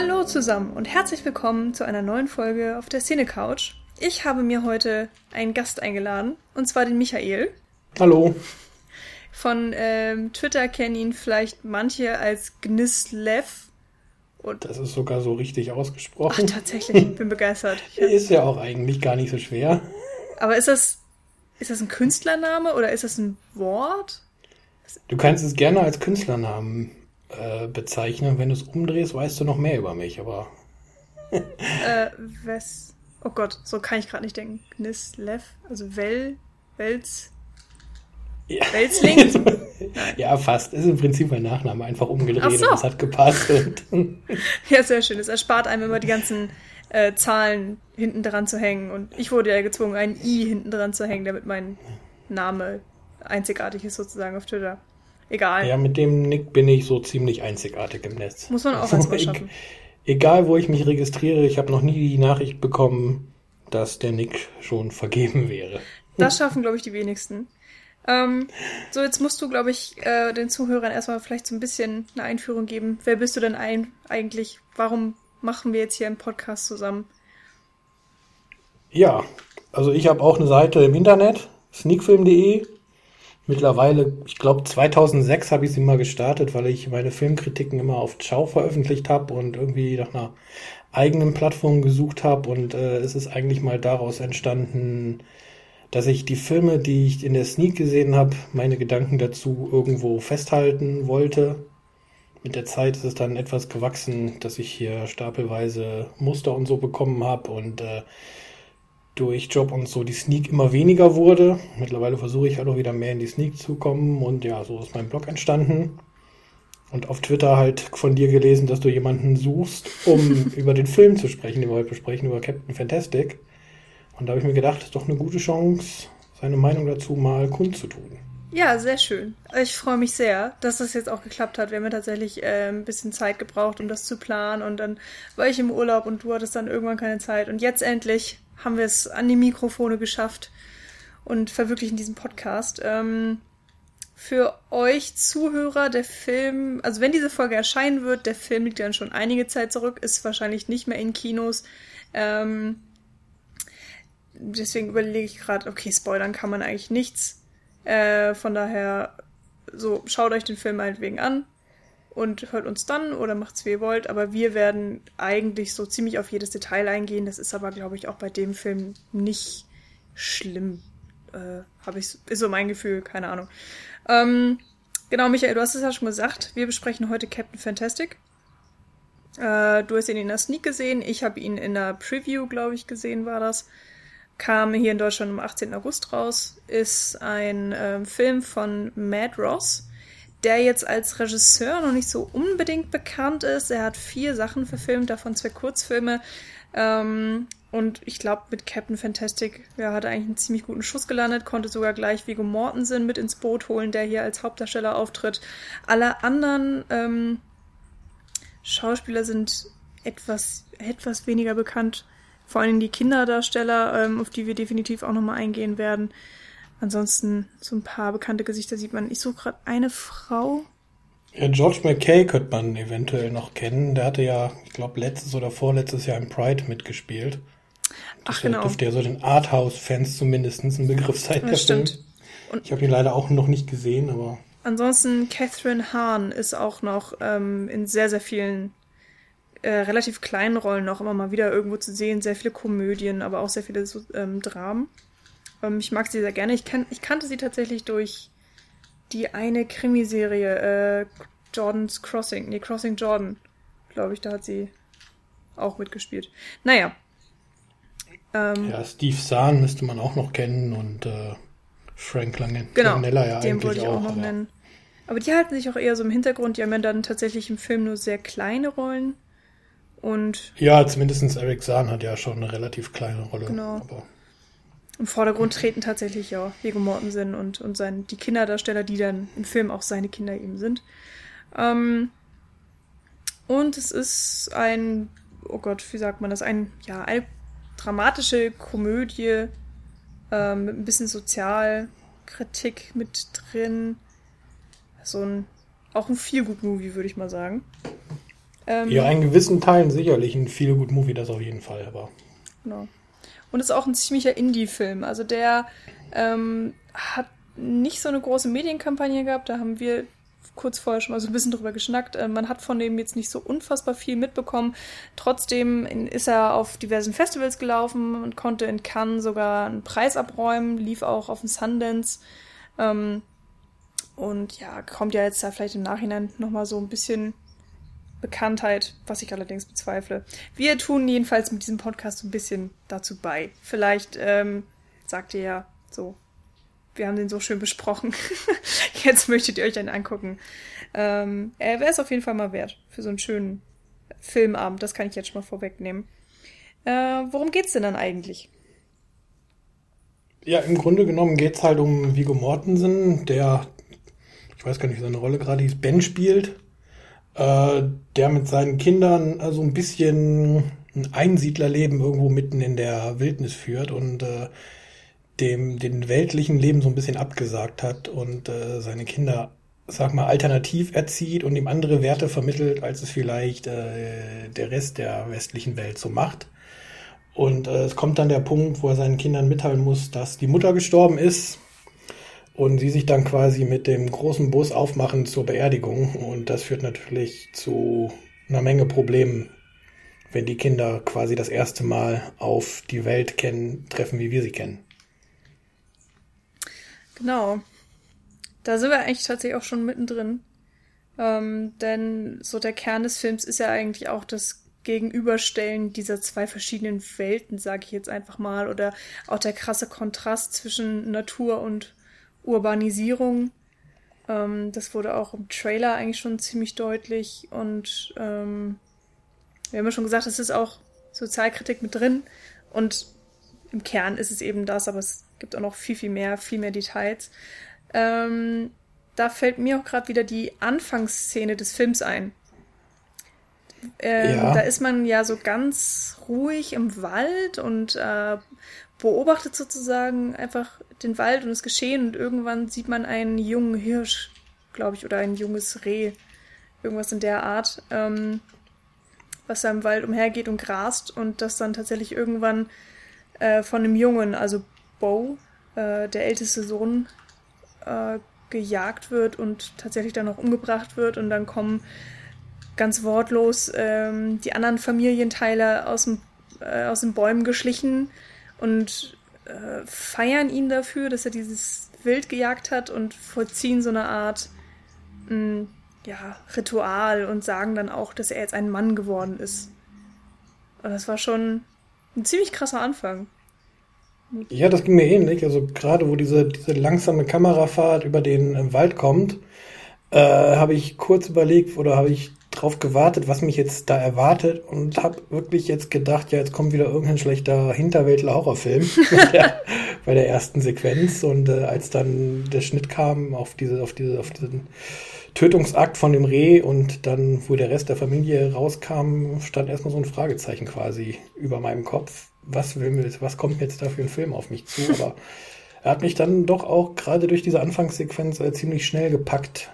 Hallo zusammen und herzlich willkommen zu einer neuen Folge auf der Szene Couch. Ich habe mir heute einen Gast eingeladen, und zwar den Michael. Hallo. Von ähm, Twitter kennen ihn vielleicht manche als Gnislev. Und das ist sogar so richtig ausgesprochen. Ach, tatsächlich, ich bin begeistert. ist ja auch eigentlich gar nicht so schwer. Aber ist das, ist das ein Künstlername oder ist das ein Wort? Du kannst es gerne als Künstlernamen äh, bezeichnen. Wenn du es umdrehst, weißt du noch mehr über mich, aber. äh, was? Oh Gott, so kann ich gerade nicht denken. Gnislev, also Well, Wels. Ja. Welsling? ja, fast. Ist im Prinzip mein Nachname einfach umgedreht so. und das hat gepasst. ja, sehr schön. Es erspart einem immer die ganzen äh, Zahlen hinten dran zu hängen. Und ich wurde ja gezwungen, ein I hinten dran zu hängen, damit mein Name einzigartig ist sozusagen auf Twitter. Egal. Ja, mit dem Nick bin ich so ziemlich einzigartig im Netz. Muss man auch erstmal schaffen. Egal, wo ich mich registriere, ich habe noch nie die Nachricht bekommen, dass der Nick schon vergeben wäre. Das schaffen, glaube ich, die wenigsten. Ähm, so, jetzt musst du, glaube ich, äh, den Zuhörern erstmal vielleicht so ein bisschen eine Einführung geben. Wer bist du denn ein, eigentlich? Warum machen wir jetzt hier einen Podcast zusammen? Ja, also ich habe auch eine Seite im Internet, sneakfilm.de. Mittlerweile, ich glaube 2006 habe ich sie mal gestartet, weil ich meine Filmkritiken immer auf Ciao veröffentlicht habe und irgendwie nach einer eigenen Plattform gesucht habe und äh, es ist eigentlich mal daraus entstanden, dass ich die Filme, die ich in der Sneak gesehen habe, meine Gedanken dazu irgendwo festhalten wollte. Mit der Zeit ist es dann etwas gewachsen, dass ich hier stapelweise Muster und so bekommen habe und äh, durch Job und so die Sneak immer weniger wurde. Mittlerweile versuche ich halt auch wieder mehr in die Sneak zu kommen und ja, so ist mein Blog entstanden. Und auf Twitter halt von dir gelesen, dass du jemanden suchst, um über den Film zu sprechen, den wir heute besprechen, über Captain Fantastic. Und da habe ich mir gedacht, das ist doch eine gute Chance, seine Meinung dazu mal kundzutun. Ja, sehr schön. Ich freue mich sehr, dass das jetzt auch geklappt hat. Wir haben ja tatsächlich äh, ein bisschen Zeit gebraucht, um das zu planen. Und dann war ich im Urlaub und du hattest dann irgendwann keine Zeit. Und jetzt endlich haben wir es an die Mikrofone geschafft und verwirklichen diesen Podcast. Ähm, für euch Zuhörer, der Film, also wenn diese Folge erscheinen wird, der Film liegt dann schon einige Zeit zurück, ist wahrscheinlich nicht mehr in Kinos. Ähm, deswegen überlege ich gerade, okay, spoilern kann man eigentlich nichts. Äh, von daher, so, schaut euch den Film meinetwegen an und hört uns dann oder macht's wie ihr wollt. Aber wir werden eigentlich so ziemlich auf jedes Detail eingehen. Das ist aber, glaube ich, auch bei dem Film nicht schlimm. Äh, habe ich, ist so mein Gefühl, keine Ahnung. Ähm, genau, Michael, du hast es ja schon gesagt. Wir besprechen heute Captain Fantastic. Äh, du hast ihn in der Sneak gesehen. Ich habe ihn in der Preview, glaube ich, gesehen, war das. Kam hier in Deutschland am 18. August raus. Ist ein äh, Film von Matt Ross der jetzt als Regisseur noch nicht so unbedingt bekannt ist. Er hat vier Sachen verfilmt, davon zwei Kurzfilme. Ähm, und ich glaube, mit Captain Fantastic ja, hat er eigentlich einen ziemlich guten Schuss gelandet, konnte sogar gleich Viggo Mortensen mit ins Boot holen, der hier als Hauptdarsteller auftritt. Alle anderen ähm, Schauspieler sind etwas, etwas weniger bekannt. Vor allem die Kinderdarsteller, ähm, auf die wir definitiv auch nochmal eingehen werden. Ansonsten so ein paar bekannte Gesichter sieht man. Ich suche gerade eine Frau. Ja, George McKay könnte man eventuell noch kennen. Der hatte ja, ich glaube, letztes oder vorletztes Jahr im Pride mitgespielt. Das Ach, genau. dürfte ja so den Arthouse-Fans zumindest ein Begriff sein. Das stimmt. Und ich habe ihn leider auch noch nicht gesehen, aber. Ansonsten Catherine Hahn ist auch noch ähm, in sehr, sehr vielen äh, relativ kleinen Rollen noch immer mal wieder irgendwo zu sehen. Sehr viele Komödien, aber auch sehr viele so, ähm, Dramen. Ähm, ich mag sie sehr gerne. Ich, kan ich kannte sie tatsächlich durch die eine Krimiserie, äh, Jordan's Crossing. Nee, Crossing Jordan. Glaube ich, da hat sie auch mitgespielt. Naja. Ähm, ja, Steve Zahn müsste man auch noch kennen und äh, Frank Lange genau, Langella ja den wollte ich auch, auch noch aber nennen. Aber die halten sich auch eher so im Hintergrund. Die haben ja dann tatsächlich im Film nur sehr kleine Rollen. Und ja, zumindest Eric Zahn hat ja schon eine relativ kleine Rolle. Genau. Im Vordergrund treten tatsächlich ja Viggo Mortensen und, und sein, die Kinderdarsteller, die dann im Film auch seine Kinder eben sind. Ähm, und es ist ein, oh Gott, wie sagt man das, ein, ja, eine dramatische Komödie ähm, mit ein bisschen Sozialkritik mit drin. So ein, auch ein Feel-Good-Movie, würde ich mal sagen. Ähm, ja, in gewissen Teilen sicherlich ein viel gut Movie, das auf jeden Fall, aber. Genau. Und ist auch ein ziemlicher Indie-Film. Also der ähm, hat nicht so eine große Medienkampagne gehabt. Da haben wir kurz vorher schon mal so ein bisschen drüber geschnackt. Äh, man hat von dem jetzt nicht so unfassbar viel mitbekommen. Trotzdem ist er auf diversen Festivals gelaufen und konnte in Cannes sogar einen Preis abräumen, lief auch auf dem Sundance. Ähm, und ja, kommt ja jetzt da vielleicht im Nachhinein nochmal so ein bisschen Bekanntheit, was ich allerdings bezweifle. Wir tun jedenfalls mit diesem Podcast ein bisschen dazu bei. Vielleicht ähm, sagt ihr ja so, wir haben den so schön besprochen. Jetzt möchtet ihr euch einen angucken. Ähm, er wäre es auf jeden Fall mal wert für so einen schönen Filmabend. Das kann ich jetzt schon mal vorwegnehmen. Äh, worum geht's denn dann eigentlich? Ja, im Grunde genommen geht's halt um Vigo Mortensen, der, ich weiß gar nicht, wie seine Rolle gerade hieß, Ben spielt äh, der mit seinen Kindern also ein bisschen ein Einsiedlerleben irgendwo mitten in der Wildnis führt und äh, dem den weltlichen Leben so ein bisschen abgesagt hat und äh, seine Kinder, sag mal, alternativ erzieht und ihm andere Werte vermittelt, als es vielleicht äh, der Rest der westlichen Welt so macht. Und äh, es kommt dann der Punkt, wo er seinen Kindern mitteilen muss, dass die Mutter gestorben ist und sie sich dann quasi mit dem großen Bus aufmachen zur Beerdigung. Und das führt natürlich zu einer Menge Problemen, wenn die Kinder quasi das erste Mal auf die Welt kennen, treffen, wie wir sie kennen. Genau. Da sind wir eigentlich tatsächlich auch schon mittendrin. Ähm, denn so der Kern des Films ist ja eigentlich auch das Gegenüberstellen dieser zwei verschiedenen Welten, sage ich jetzt einfach mal, oder auch der krasse Kontrast zwischen Natur und Urbanisierung. Ähm, das wurde auch im Trailer eigentlich schon ziemlich deutlich. Und ähm, wir haben ja schon gesagt, es ist auch Sozialkritik mit drin. Und im Kern ist es eben das, aber es gibt auch noch viel, viel mehr, viel mehr Details. Ähm, da fällt mir auch gerade wieder die Anfangsszene des Films ein. Ähm, ja. Da ist man ja so ganz ruhig im Wald und äh, beobachtet sozusagen einfach den Wald und das Geschehen. Und irgendwann sieht man einen jungen Hirsch, glaube ich, oder ein junges Reh, irgendwas in der Art, ähm, was da im Wald umhergeht und grast und das dann tatsächlich irgendwann äh, von einem Jungen, also Bo, äh, der älteste Sohn, äh, gejagt wird und tatsächlich dann noch umgebracht wird. Und dann kommen ganz wortlos ähm, die anderen Familienteile aus, dem, äh, aus den Bäumen geschlichen und äh, feiern ihn dafür, dass er dieses Wild gejagt hat und vollziehen so eine Art mh, mm, ja, Ritual und sagen dann auch, dass er jetzt ein Mann geworden ist. Und das war schon ein ziemlich krasser Anfang. Ja, das ging mir ähnlich. Also gerade wo diese, diese langsame Kamerafahrt über den äh, Wald kommt, äh, habe ich kurz überlegt oder habe ich drauf gewartet, was mich jetzt da erwartet und habe wirklich jetzt gedacht, ja, jetzt kommt wieder irgendein schlechter Hinterwäldler-Horrorfilm bei, der, ersten Sequenz und äh, als dann der Schnitt kam auf diese, auf diese, auf diesen Tötungsakt von dem Reh und dann, wo der Rest der Familie rauskam, stand erstmal so ein Fragezeichen quasi über meinem Kopf. Was will mir, was kommt jetzt da für ein Film auf mich zu? Aber er hat mich dann doch auch gerade durch diese Anfangssequenz äh, ziemlich schnell gepackt.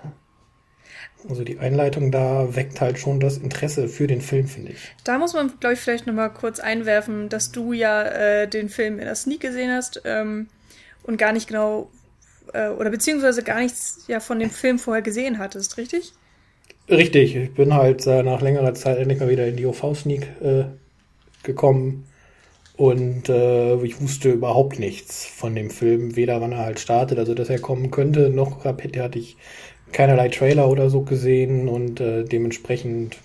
Also die Einleitung da weckt halt schon das Interesse für den Film, finde ich. Da muss man, glaube ich, vielleicht nochmal kurz einwerfen, dass du ja äh, den Film in der Sneak gesehen hast ähm, und gar nicht genau äh, oder beziehungsweise gar nichts ja von dem Film vorher gesehen hattest, richtig? Richtig, ich bin halt äh, nach längerer Zeit endlich mal wieder in die OV-Sneak äh, gekommen und äh, ich wusste überhaupt nichts von dem Film, weder wann er halt startet, also dass er kommen könnte, noch hatte ich keinerlei Trailer oder so gesehen und äh, dementsprechend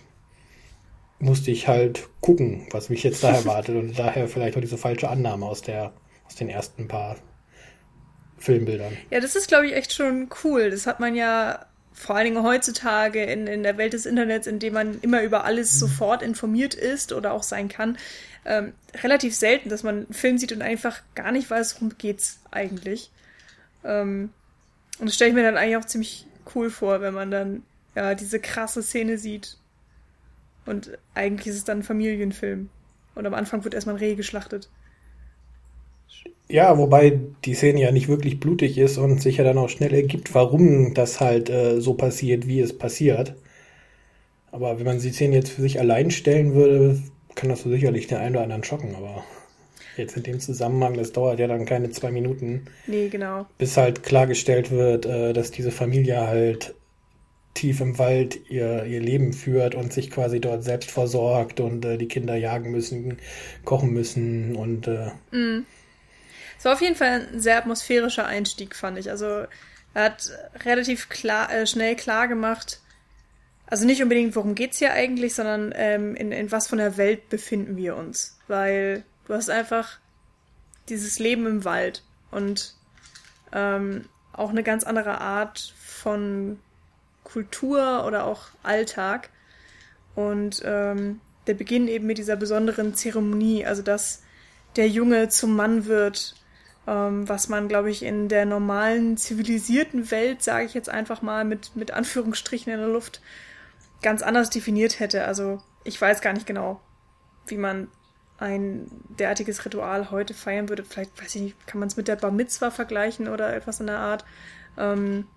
musste ich halt gucken, was mich jetzt da erwartet und daher vielleicht auch diese falsche Annahme aus der aus den ersten paar Filmbildern. Ja, das ist glaube ich echt schon cool. Das hat man ja vor allen Dingen heutzutage in, in der Welt des Internets, in dem man immer über alles mhm. sofort informiert ist oder auch sein kann, ähm, relativ selten, dass man einen Film sieht und einfach gar nicht weiß, worum geht's eigentlich. Ähm, und das stelle ich mir dann eigentlich auch ziemlich cool vor, wenn man dann ja diese krasse Szene sieht. Und eigentlich ist es dann ein Familienfilm. Und am Anfang wird erstmal ein Reh geschlachtet. Ja, wobei die Szene ja nicht wirklich blutig ist und sich ja dann auch schnell ergibt, warum das halt äh, so passiert, wie es passiert. Aber wenn man die Szene jetzt für sich allein stellen würde, kann das so sicherlich den einen oder anderen schocken, aber jetzt in dem Zusammenhang, das dauert ja dann keine zwei Minuten. Nee, genau. Bis halt klargestellt wird, äh, dass diese Familie halt tief im Wald ihr, ihr Leben führt und sich quasi dort selbst versorgt und äh, die Kinder jagen müssen, kochen müssen und mm. Es war auf jeden Fall ein sehr atmosphärischer Einstieg, fand ich. Also er hat relativ klar, äh, schnell klar gemacht, also nicht unbedingt, worum geht's hier eigentlich, sondern ähm, in, in was von der Welt befinden wir uns. Weil du hast einfach dieses Leben im Wald und ähm, auch eine ganz andere Art von Kultur oder auch Alltag. Und ähm, der Beginn eben mit dieser besonderen Zeremonie, also dass der Junge zum Mann wird, ähm, was man, glaube ich, in der normalen zivilisierten Welt, sage ich jetzt einfach mal mit, mit Anführungsstrichen in der Luft, ganz anders definiert hätte. Also ich weiß gar nicht genau, wie man ein derartiges Ritual heute feiern würde. Vielleicht, weiß ich nicht, kann man es mit der Bar Mitzwa vergleichen oder etwas in der Art. Ähm,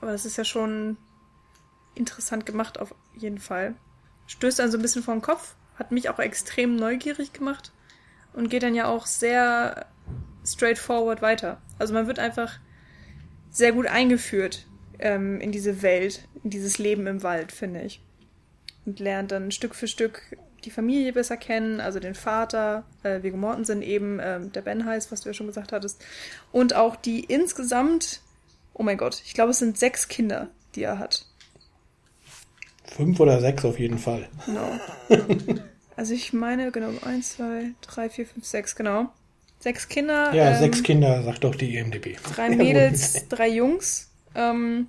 aber das ist ja schon interessant gemacht auf jeden Fall. Stößt dann so ein bisschen vor den Kopf, hat mich auch extrem neugierig gemacht und geht dann ja auch sehr straightforward weiter. Also man wird einfach sehr gut eingeführt ähm, in diese Welt, in dieses Leben im Wald, finde ich. Und lernt dann Stück für Stück die Familie besser kennen, also den Vater, äh, Viggo Mortensen eben, ähm, der Ben heißt, was du ja schon gesagt hattest. Und auch die insgesamt, oh mein Gott, ich glaube, es sind sechs Kinder, die er hat. Fünf oder sechs auf jeden Fall. Genau. Also ich meine, genau, eins, zwei, drei, vier, fünf, sechs, genau. Sechs Kinder. Ja, ähm, sechs Kinder, sagt doch die EMDB. Drei Mädels, drei Jungs. Ähm,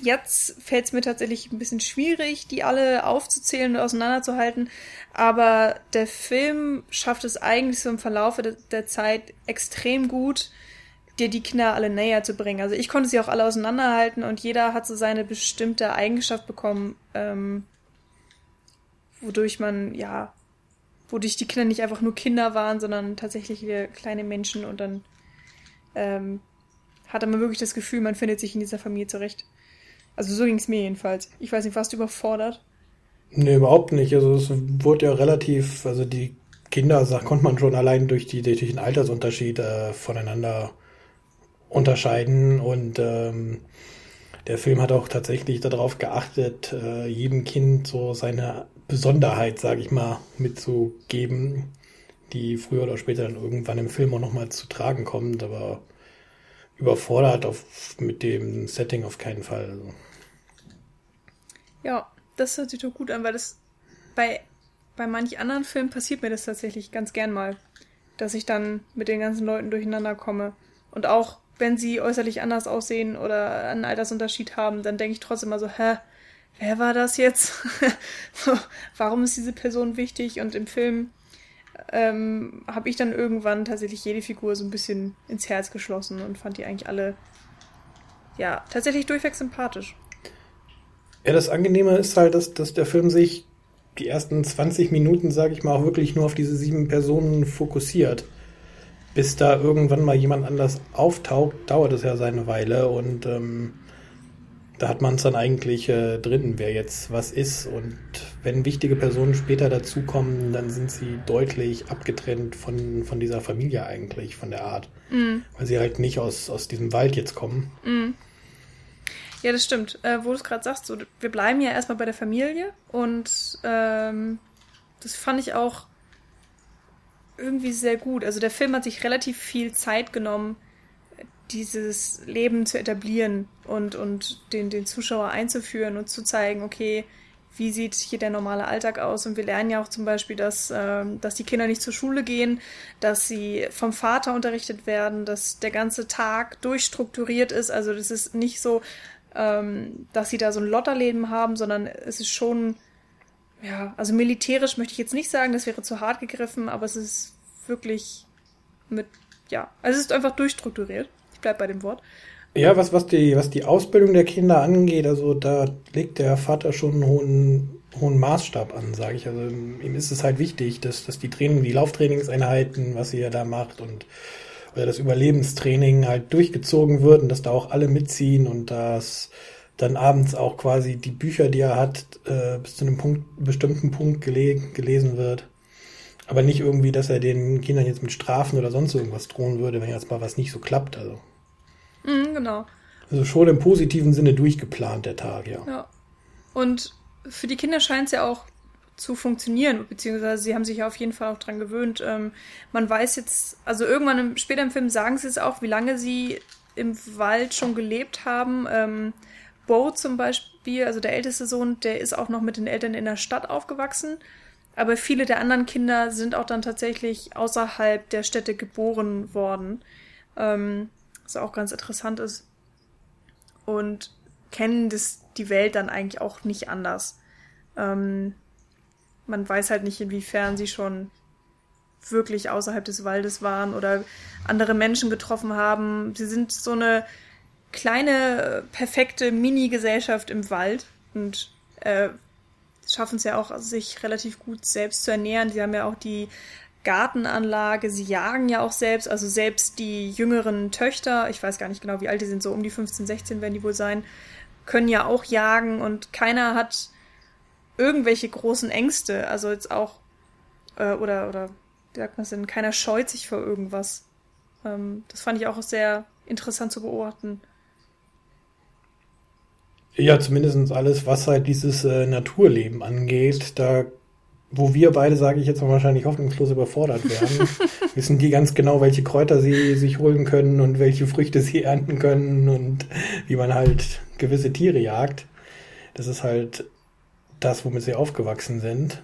jetzt fällt es mir tatsächlich ein bisschen schwierig, die alle aufzuzählen und auseinanderzuhalten. Aber der Film schafft es eigentlich so im Verlauf der, der Zeit extrem gut, dir die Kinder alle näher zu bringen. Also ich konnte sie auch alle auseinanderhalten und jeder hat so seine bestimmte Eigenschaft bekommen, ähm, wodurch man, ja, wodurch die Kinder nicht einfach nur Kinder waren, sondern tatsächlich kleine Menschen und dann ähm, hatte man wirklich das Gefühl, man findet sich in dieser Familie zurecht. Also so ging es mir jedenfalls. Ich weiß nicht, warst du überfordert? Nee, überhaupt nicht. Also es wurde ja relativ, also die Kinder, sag, konnte man schon allein durch, die, durch den Altersunterschied äh, voneinander unterscheiden und ähm, der Film hat auch tatsächlich darauf geachtet, äh, jedem Kind so seine Besonderheit, sage ich mal, mitzugeben, die früher oder später dann irgendwann im Film auch nochmal zu tragen kommt, aber überfordert auf, mit dem Setting auf keinen Fall. Also. Ja, das hört sich doch gut an, weil das bei, bei manch anderen Filmen passiert mir das tatsächlich ganz gern mal, dass ich dann mit den ganzen Leuten durcheinander komme. Und auch wenn sie äußerlich anders aussehen oder einen Altersunterschied haben, dann denke ich trotzdem immer so, hä, wer war das jetzt? so, warum ist diese Person wichtig? Und im Film ähm, habe ich dann irgendwann tatsächlich jede Figur so ein bisschen ins Herz geschlossen und fand die eigentlich alle, ja, tatsächlich durchweg sympathisch. Ja, das Angenehme ist halt, dass, dass der Film sich die ersten 20 Minuten, sage ich mal, auch wirklich nur auf diese sieben Personen fokussiert. Bis da irgendwann mal jemand anders auftaucht, dauert es ja seine Weile und ähm, da hat man es dann eigentlich äh, drin, wer jetzt was ist. Und wenn wichtige Personen später dazukommen, dann sind sie deutlich abgetrennt von, von dieser Familie eigentlich, von der Art. Mm. Weil sie halt nicht aus, aus diesem Wald jetzt kommen. Mm. Ja, das stimmt. Äh, wo du es gerade sagst, so, wir bleiben ja erstmal bei der Familie und ähm, das fand ich auch irgendwie sehr gut. Also der Film hat sich relativ viel Zeit genommen, dieses Leben zu etablieren und, und den, den Zuschauer einzuführen und zu zeigen, okay, wie sieht hier der normale Alltag aus? Und wir lernen ja auch zum Beispiel, dass, ähm, dass die Kinder nicht zur Schule gehen, dass sie vom Vater unterrichtet werden, dass der ganze Tag durchstrukturiert ist. Also das ist nicht so, ähm, dass sie da so ein Lotterleben haben, sondern es ist schon, ja, also militärisch möchte ich jetzt nicht sagen, das wäre zu hart gegriffen, aber es ist wirklich mit, ja, also es ist einfach durchstrukturiert. Ich bleibe bei dem Wort. Ja, was, was, die, was die Ausbildung der Kinder angeht, also da legt der Vater schon einen hohen, hohen Maßstab an, sage ich. Also ihm ist es halt wichtig, dass, dass die Training, die Lauftrainingseinheiten, was sie ja da macht und das Überlebenstraining halt durchgezogen wird und dass da auch alle mitziehen und dass dann abends auch quasi die Bücher, die er hat, äh, bis zu einem Punkt, bestimmten Punkt gele gelesen wird. Aber nicht irgendwie, dass er den Kindern jetzt mit Strafen oder sonst irgendwas drohen würde, wenn jetzt mal was nicht so klappt. Also. Mhm, genau. Also schon im positiven Sinne durchgeplant, der Tag, ja. Ja. Und für die Kinder scheint es ja auch zu funktionieren, beziehungsweise sie haben sich ja auf jeden Fall auch dran gewöhnt. Ähm, man weiß jetzt, also irgendwann im, später im Film sagen sie es auch, wie lange sie im Wald schon gelebt haben. Ähm, Bo zum Beispiel, also der älteste Sohn, der ist auch noch mit den Eltern in der Stadt aufgewachsen. Aber viele der anderen Kinder sind auch dann tatsächlich außerhalb der Städte geboren worden. Ähm, was auch ganz interessant ist. Und kennen das, die Welt dann eigentlich auch nicht anders. Ähm, man weiß halt nicht, inwiefern sie schon wirklich außerhalb des Waldes waren oder andere Menschen getroffen haben. Sie sind so eine kleine, perfekte Mini-Gesellschaft im Wald und äh, schaffen es ja auch, sich relativ gut selbst zu ernähren. Sie haben ja auch die Gartenanlage, sie jagen ja auch selbst, also selbst die jüngeren Töchter, ich weiß gar nicht genau, wie alt die sind, so um die 15, 16 werden die wohl sein, können ja auch jagen und keiner hat irgendwelche großen Ängste. Also jetzt auch, äh, oder, oder, wie sagt man es denn, keiner scheut sich vor irgendwas. Ähm, das fand ich auch sehr interessant zu beobachten. Ja, zumindest alles, was halt dieses äh, Naturleben angeht, da wo wir beide, sage ich jetzt mal, wahrscheinlich hoffnungslos überfordert werden, wissen die ganz genau, welche Kräuter sie sich holen können und welche Früchte sie ernten können und wie man halt gewisse Tiere jagt. Das ist halt das, womit sie aufgewachsen sind.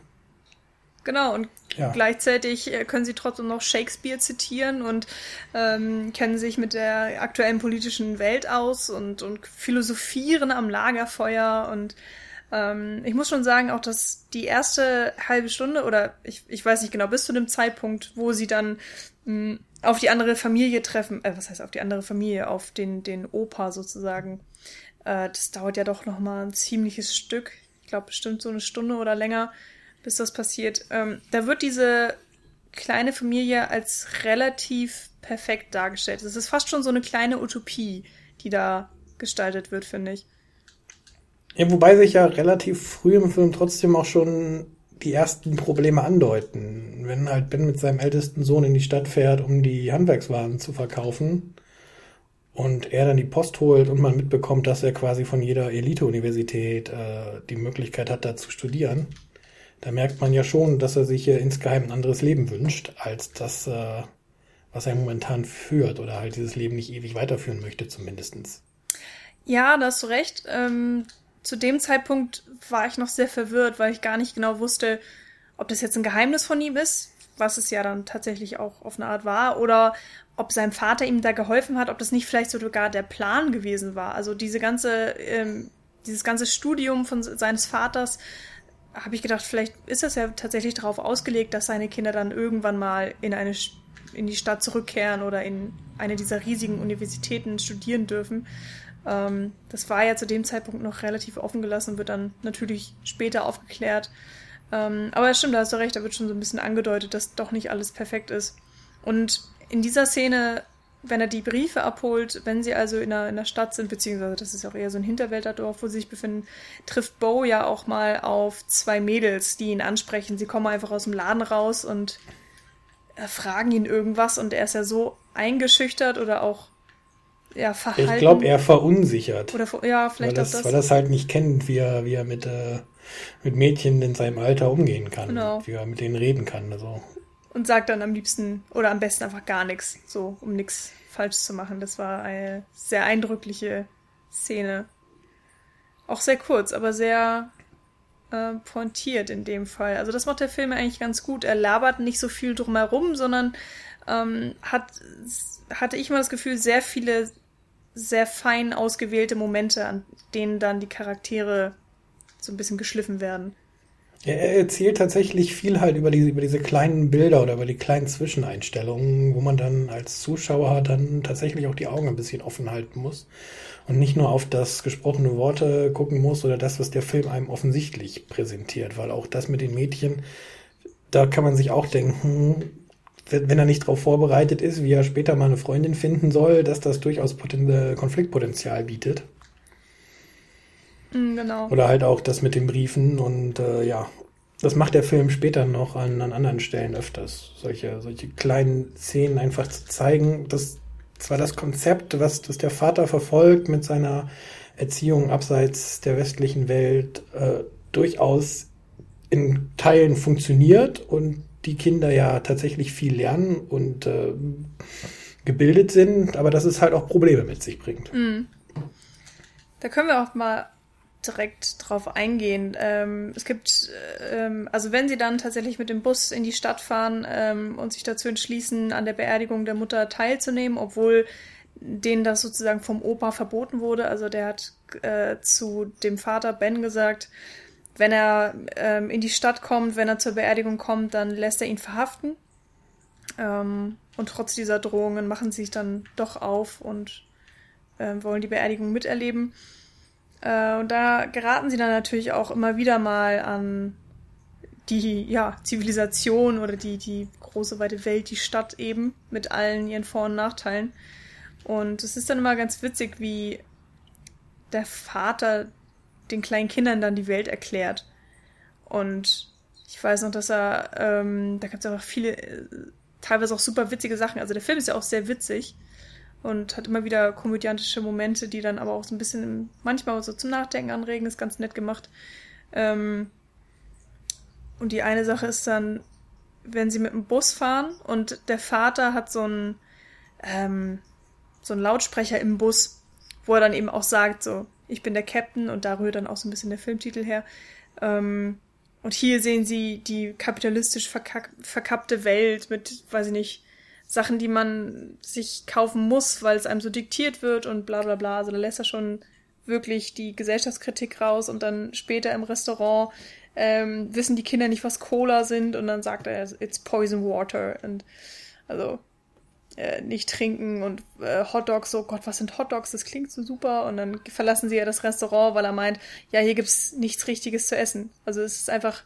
Genau, und ja. gleichzeitig äh, können sie trotzdem noch Shakespeare zitieren und ähm, kennen sich mit der aktuellen politischen Welt aus und, und philosophieren am Lagerfeuer. Und ähm, ich muss schon sagen, auch dass die erste halbe Stunde oder ich, ich weiß nicht genau, bis zu dem Zeitpunkt, wo sie dann mh, auf die andere Familie treffen, äh, was heißt auf die andere Familie, auf den, den Opa sozusagen, äh, das dauert ja doch nochmal ein ziemliches Stück ich glaube bestimmt so eine Stunde oder länger, bis das passiert. Ähm, da wird diese kleine Familie als relativ perfekt dargestellt. Es ist fast schon so eine kleine Utopie, die da gestaltet wird, finde ich. Ja, wobei sich ja relativ früh im Film trotzdem auch schon die ersten Probleme andeuten. Wenn halt Ben mit seinem ältesten Sohn in die Stadt fährt, um die Handwerkswaren zu verkaufen, und er dann die Post holt und man mitbekommt, dass er quasi von jeder Elite-Universität äh, die Möglichkeit hat, da zu studieren, da merkt man ja schon, dass er sich hier insgeheim ein anderes Leben wünscht, als das, äh, was er momentan führt oder halt dieses Leben nicht ewig weiterführen möchte, zumindestens. Ja, da hast du recht. Ähm, zu dem Zeitpunkt war ich noch sehr verwirrt, weil ich gar nicht genau wusste, ob das jetzt ein Geheimnis von ihm ist, was es ja dann tatsächlich auch auf eine Art war, oder ob sein Vater ihm da geholfen hat, ob das nicht vielleicht sogar der Plan gewesen war. Also diese ganze, ähm, dieses ganze Studium von seines Vaters, habe ich gedacht, vielleicht ist das ja tatsächlich darauf ausgelegt, dass seine Kinder dann irgendwann mal in eine in die Stadt zurückkehren oder in eine dieser riesigen Universitäten studieren dürfen. Ähm, das war ja zu dem Zeitpunkt noch relativ offen gelassen, wird dann natürlich später aufgeklärt. Ähm, aber stimmt, da hast du recht, da wird schon so ein bisschen angedeutet, dass doch nicht alles perfekt ist. Und in dieser Szene, wenn er die Briefe abholt, wenn sie also in der, in der Stadt sind, beziehungsweise das ist auch eher so ein Hinterwäldlerdorf, wo sie sich befinden, trifft Bo ja auch mal auf zwei Mädels, die ihn ansprechen. Sie kommen einfach aus dem Laden raus und äh, fragen ihn irgendwas und er ist ja so eingeschüchtert oder auch ja, verhalten. Ich glaube, er verunsichert. Oder ja, vielleicht weil das, auch das. Weil er das halt nicht kennt, wie er, wie er mit, äh, mit Mädchen in seinem Alter umgehen kann. Genau. Wie er mit denen reden kann. Also und sagt dann am liebsten oder am besten einfach gar nichts, so um nichts falsch zu machen. Das war eine sehr eindrückliche Szene. Auch sehr kurz, aber sehr äh, pointiert in dem Fall. Also das macht der Film eigentlich ganz gut. Er labert nicht so viel drumherum, sondern ähm, hat, hatte ich mal das Gefühl, sehr viele sehr fein ausgewählte Momente, an denen dann die Charaktere so ein bisschen geschliffen werden. Er erzählt tatsächlich viel halt über, die, über diese kleinen Bilder oder über die kleinen Zwischeneinstellungen, wo man dann als Zuschauer dann tatsächlich auch die Augen ein bisschen offen halten muss und nicht nur auf das gesprochene Worte gucken muss oder das, was der Film einem offensichtlich präsentiert, weil auch das mit den Mädchen, da kann man sich auch denken, wenn er nicht darauf vorbereitet ist, wie er später mal eine Freundin finden soll, dass das durchaus Konfliktpotenzial bietet. Mm, genau. Oder halt auch das mit den Briefen und äh, ja, das macht der Film später noch an, an anderen Stellen öfters. Solche, solche kleinen Szenen einfach zu zeigen, dass zwar das Konzept, was das der Vater verfolgt mit seiner Erziehung abseits der westlichen Welt, äh, durchaus in Teilen funktioniert und die Kinder ja tatsächlich viel lernen und äh, gebildet sind, aber dass es halt auch Probleme mit sich bringt. Mm. Da können wir auch mal direkt drauf eingehen. Ähm, es gibt, ähm, also wenn sie dann tatsächlich mit dem Bus in die Stadt fahren ähm, und sich dazu entschließen, an der Beerdigung der Mutter teilzunehmen, obwohl denen das sozusagen vom Opa verboten wurde. Also der hat äh, zu dem Vater Ben gesagt, wenn er ähm, in die Stadt kommt, wenn er zur Beerdigung kommt, dann lässt er ihn verhaften. Ähm, und trotz dieser Drohungen machen sie sich dann doch auf und äh, wollen die Beerdigung miterleben. Äh, und da geraten sie dann natürlich auch immer wieder mal an die ja, Zivilisation oder die, die große weite Welt, die Stadt eben, mit allen ihren Vor- und Nachteilen. Und es ist dann immer ganz witzig, wie der Vater den kleinen Kindern dann die Welt erklärt. Und ich weiß noch, dass er, ähm, da gibt es auch viele, äh, teilweise auch super witzige Sachen. Also der Film ist ja auch sehr witzig und hat immer wieder komödiantische Momente, die dann aber auch so ein bisschen manchmal so zum Nachdenken anregen. Ist ganz nett gemacht. Ähm, und die eine Sache ist dann, wenn sie mit dem Bus fahren und der Vater hat so einen, ähm, so einen Lautsprecher im Bus, wo er dann eben auch sagt, so, ich bin der Captain und da rührt dann auch so ein bisschen der Filmtitel her. Ähm, und hier sehen sie die kapitalistisch verkack verkappte Welt mit, weiß ich nicht, Sachen, die man sich kaufen muss, weil es einem so diktiert wird und bla bla bla. Also da lässt er schon wirklich die Gesellschaftskritik raus und dann später im Restaurant ähm, wissen die Kinder nicht, was Cola sind und dann sagt er, it's poison water und also äh, nicht trinken und äh, Hotdogs, so Gott, was sind Hotdogs? Das klingt so super und dann verlassen sie ja das Restaurant, weil er meint, ja, hier gibt's nichts Richtiges zu essen. Also es ist einfach,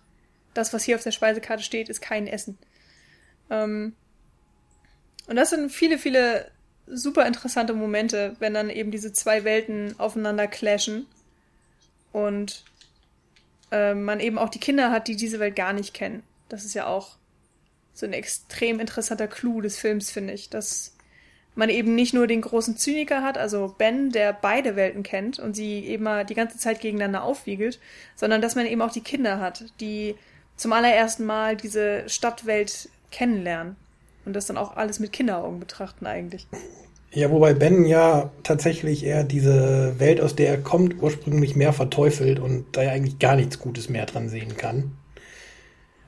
das, was hier auf der Speisekarte steht, ist kein Essen. Ähm, und das sind viele, viele super interessante Momente, wenn dann eben diese zwei Welten aufeinander clashen und äh, man eben auch die Kinder hat, die diese Welt gar nicht kennen. Das ist ja auch so ein extrem interessanter Clou des Films, finde ich, dass man eben nicht nur den großen Zyniker hat, also Ben, der beide Welten kennt und sie eben mal die ganze Zeit gegeneinander aufwiegelt, sondern dass man eben auch die Kinder hat, die zum allerersten Mal diese Stadtwelt kennenlernen und das dann auch alles mit Kinderaugen betrachten eigentlich. Ja, wobei Ben ja tatsächlich eher diese Welt, aus der er kommt, ursprünglich mehr verteufelt und da ja eigentlich gar nichts Gutes mehr dran sehen kann.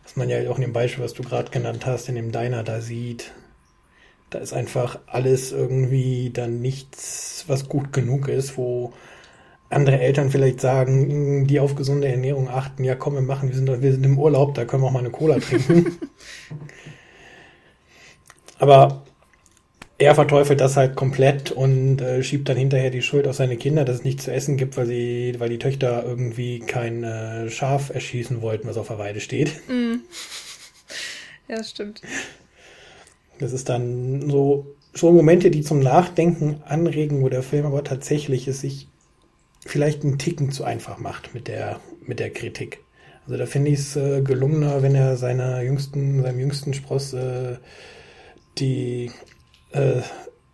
Was man ja auch in dem Beispiel, was du gerade genannt hast, in dem Diner da sieht. Da ist einfach alles irgendwie dann nichts, was gut genug ist, wo andere Eltern vielleicht sagen, die auf gesunde Ernährung achten, ja komm, wir machen, wir sind, wir sind im Urlaub, da können wir auch mal eine Cola trinken. Aber er verteufelt das halt komplett und äh, schiebt dann hinterher die Schuld auf seine Kinder, dass es nichts zu essen gibt, weil sie, weil die Töchter irgendwie kein äh, Schaf erschießen wollten, was auf der Weide steht. Mm. Ja, stimmt. Das ist dann so schon Momente, die zum Nachdenken anregen, wo der Film aber tatsächlich es sich vielleicht einen Ticken zu einfach macht mit der, mit der Kritik. Also da finde ich es äh, gelungener, wenn er seiner jüngsten, seinem jüngsten Spross äh, die äh,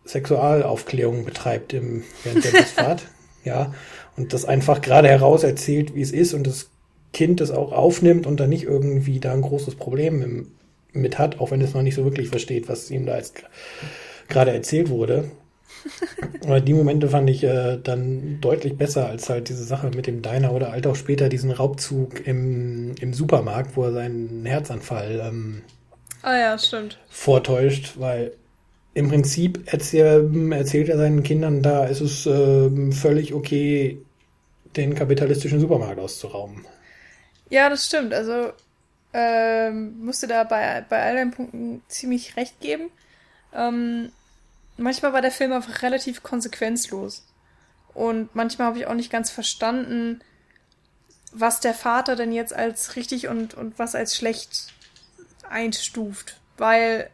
Sexualaufklärung betreibt im, während der Busfahrt. ja. Und das einfach gerade heraus erzählt, wie es ist und das Kind das auch aufnimmt und dann nicht irgendwie da ein großes Problem im, mit hat, auch wenn es noch nicht so wirklich versteht, was ihm da jetzt gerade erzählt wurde. Aber die Momente fand ich äh, dann deutlich besser als halt diese Sache mit dem Diner oder halt auch später diesen Raubzug im, im Supermarkt, wo er seinen Herzanfall ähm, ah ja, stimmt. vortäuscht, weil im Prinzip erzähl, erzählt er seinen Kindern, da ist es äh, völlig okay, den kapitalistischen Supermarkt auszurauben. Ja, das stimmt. Also ähm, musste da bei, bei all deinen Punkten ziemlich recht geben. Ähm, manchmal war der Film einfach relativ konsequenzlos. Und manchmal habe ich auch nicht ganz verstanden, was der Vater denn jetzt als richtig und, und was als schlecht einstuft. Weil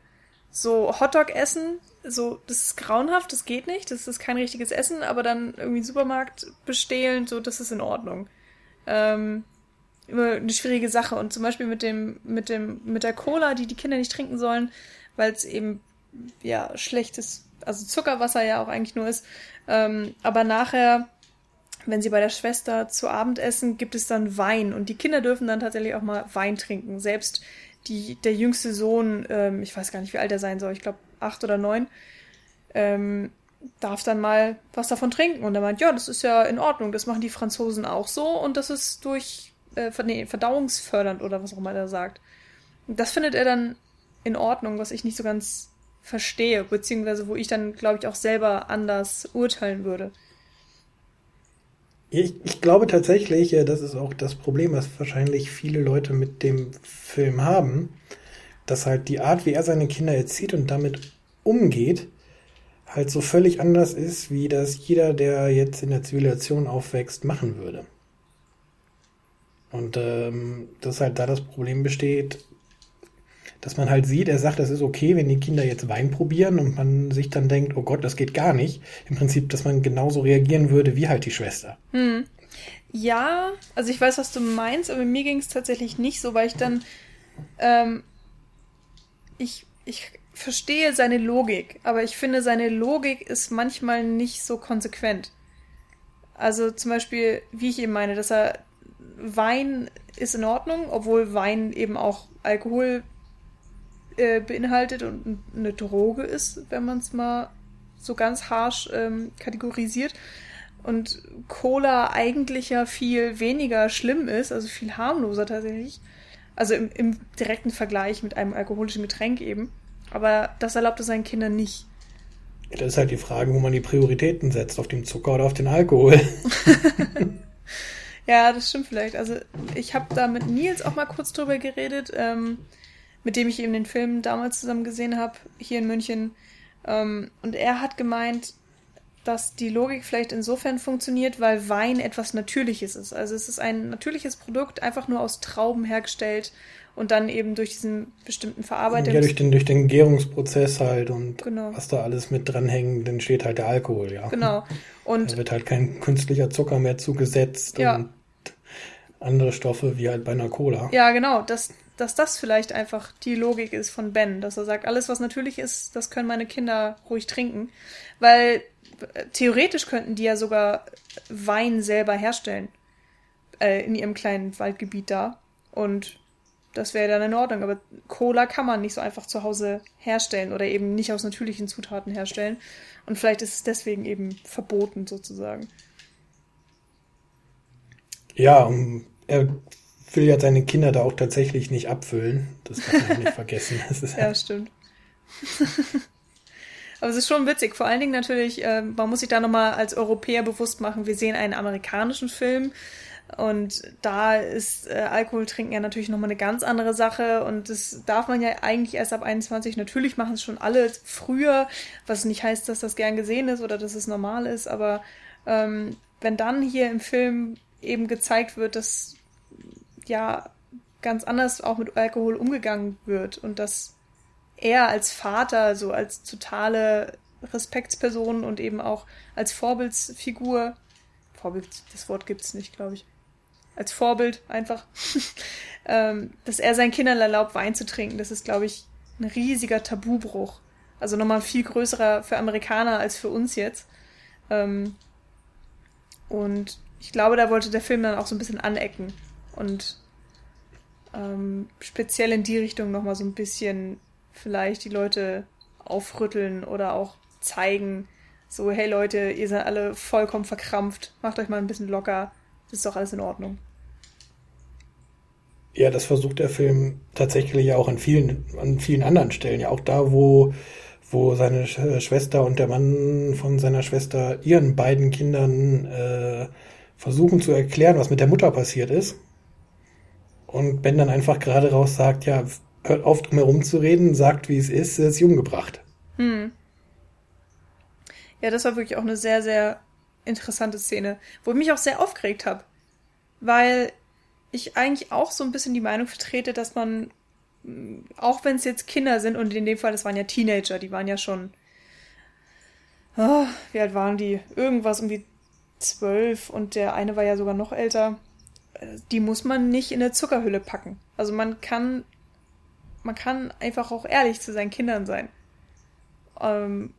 so Hotdog essen so, das ist grauenhaft, das geht nicht, das ist kein richtiges Essen, aber dann irgendwie Supermarkt bestehlen, so, das ist in Ordnung. Ähm, immer eine schwierige Sache. Und zum Beispiel mit dem, mit dem, mit der Cola, die die Kinder nicht trinken sollen, weil es eben, ja, schlechtes, also Zuckerwasser ja auch eigentlich nur ist. Ähm, aber nachher, wenn sie bei der Schwester zu Abend essen, gibt es dann Wein. Und die Kinder dürfen dann tatsächlich auch mal Wein trinken. Selbst die, der jüngste Sohn, ähm, ich weiß gar nicht, wie alt er sein soll, ich glaube acht oder neun, ähm, darf dann mal was davon trinken. Und er meint, ja, das ist ja in Ordnung, das machen die Franzosen auch so und das ist durch äh, nee, verdauungsfördernd oder was auch immer er sagt. Das findet er dann in Ordnung, was ich nicht so ganz verstehe, beziehungsweise wo ich dann, glaube ich, auch selber anders urteilen würde. Ich, ich glaube tatsächlich, das ist auch das Problem, was wahrscheinlich viele Leute mit dem Film haben, dass halt die Art, wie er seine Kinder erzieht und damit umgeht, halt so völlig anders ist, wie das jeder, der jetzt in der Zivilisation aufwächst, machen würde. Und ähm, dass halt da das Problem besteht, dass man halt sieht, er sagt, das ist okay, wenn die Kinder jetzt Wein probieren und man sich dann denkt, oh Gott, das geht gar nicht. Im Prinzip, dass man genauso reagieren würde wie halt die Schwester. Hm. Ja, also ich weiß, was du meinst, aber mir ging es tatsächlich nicht so, weil ich dann, ähm, ich, ich verstehe seine Logik, aber ich finde, seine Logik ist manchmal nicht so konsequent. Also zum Beispiel, wie ich eben meine, dass er Wein ist in Ordnung, obwohl Wein eben auch Alkohol äh, beinhaltet und eine Droge ist, wenn man es mal so ganz harsch ähm, kategorisiert. Und Cola eigentlich ja viel weniger schlimm ist, also viel harmloser tatsächlich. Also im, im direkten Vergleich mit einem alkoholischen Getränk eben. Aber das erlaubt es seinen Kindern nicht. Ja, das ist halt die Frage, wo man die Prioritäten setzt, auf den Zucker oder auf den Alkohol. Ja, das stimmt vielleicht. Also ich habe da mit Nils auch mal kurz drüber geredet, ähm, mit dem ich eben den Film damals zusammen gesehen habe, hier in München. Ähm, und er hat gemeint, dass die Logik vielleicht insofern funktioniert, weil Wein etwas Natürliches ist. Also es ist ein natürliches Produkt, einfach nur aus Trauben hergestellt und dann eben durch diesen bestimmten Verarbeitung. Ja, durch den, durch den Gärungsprozess halt und genau. was da alles mit dranhängt, dann steht halt der Alkohol, ja. Genau. Und da wird halt kein künstlicher Zucker mehr zugesetzt ja. und andere Stoffe wie halt bei einer Cola. Ja, genau, dass, dass das vielleicht einfach die Logik ist von Ben, dass er sagt, alles was natürlich ist, das können meine Kinder ruhig trinken, weil äh, theoretisch könnten die ja sogar Wein selber herstellen äh, in ihrem kleinen Waldgebiet da und das wäre dann in Ordnung, aber Cola kann man nicht so einfach zu Hause herstellen oder eben nicht aus natürlichen Zutaten herstellen. Und vielleicht ist es deswegen eben verboten sozusagen. Ja, um, er will ja seine Kinder da auch tatsächlich nicht abfüllen. Das darf man nicht vergessen. ja, stimmt. Aber es ist schon witzig. Vor allen Dingen natürlich, äh, man muss sich da nochmal als Europäer bewusst machen, wir sehen einen amerikanischen Film. Und da ist äh, Alkohol trinken ja natürlich nochmal eine ganz andere Sache. Und das darf man ja eigentlich erst ab 21. Natürlich machen es schon alle früher, was nicht heißt, dass das gern gesehen ist oder dass es normal ist. Aber ähm, wenn dann hier im Film eben gezeigt wird, dass ja ganz anders auch mit Alkohol umgegangen wird und dass er als Vater, so als totale Respektsperson und eben auch als Vorbildsfigur, Vorbild, das Wort gibt's nicht, glaube ich, als Vorbild einfach, ähm, dass er seinen Kindern erlaubt, Wein zu trinken, das ist, glaube ich, ein riesiger Tabubruch. Also nochmal viel größerer für Amerikaner als für uns jetzt. Ähm, und ich glaube, da wollte der Film dann auch so ein bisschen anecken und ähm, speziell in die Richtung nochmal so ein bisschen vielleicht die Leute aufrütteln oder auch zeigen, so, hey Leute, ihr seid alle vollkommen verkrampft, macht euch mal ein bisschen locker, das ist doch alles in Ordnung. Ja, das versucht der Film tatsächlich ja auch an vielen, an vielen anderen Stellen. Ja, auch da, wo, wo seine Schwester und der Mann von seiner Schwester ihren beiden Kindern äh, versuchen zu erklären, was mit der Mutter passiert ist. Und Ben dann einfach gerade raus sagt, ja, hört auf, drum herum zu reden, sagt, wie es ist, er ist sie umgebracht. Hm. Ja, das war wirklich auch eine sehr, sehr interessante Szene, wo ich mich auch sehr aufgeregt habe. Weil ich eigentlich auch so ein bisschen die Meinung vertrete, dass man, auch wenn es jetzt Kinder sind, und in dem Fall, das waren ja Teenager, die waren ja schon oh, wie alt waren die? Irgendwas um die zwölf und der eine war ja sogar noch älter. Die muss man nicht in eine Zuckerhülle packen. Also man kann, man kann einfach auch ehrlich zu seinen Kindern sein. Ähm,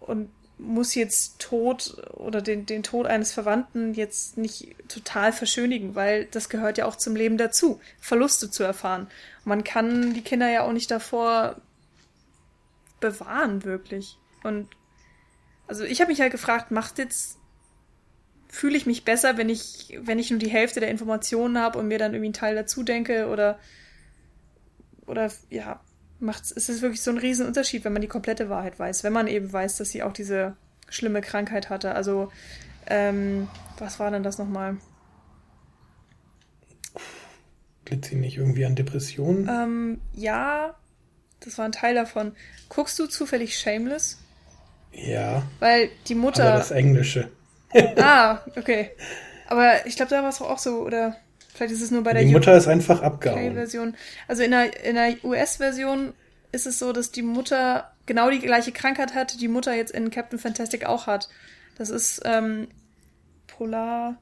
und muss jetzt Tod oder den, den Tod eines Verwandten jetzt nicht total verschönigen, weil das gehört ja auch zum Leben dazu, Verluste zu erfahren. Man kann die Kinder ja auch nicht davor bewahren, wirklich. Und also ich habe mich halt gefragt, macht jetzt fühle ich mich besser, wenn ich wenn ich nur die Hälfte der Informationen habe und mir dann irgendwie einen Teil dazu denke oder oder ja, macht es ist wirklich so ein Riesenunterschied, wenn man die komplette Wahrheit weiß, wenn man eben weiß, dass sie auch diese schlimme Krankheit hatte. Also ähm, was war denn das nochmal? Litt sie nicht irgendwie an Depressionen? Ähm, ja, das war ein Teil davon. Guckst du zufällig Shameless? Ja. Weil die Mutter. Aber das Englische. ah, okay. Aber ich glaube, da war es auch so, oder vielleicht ist es nur bei der Die Mutter ist einfach abgehauen. Version. Also in der, in der US-Version ist es so, dass die Mutter genau die gleiche Krankheit hat, die die Mutter jetzt in Captain Fantastic auch hat. Das ist ähm, Polar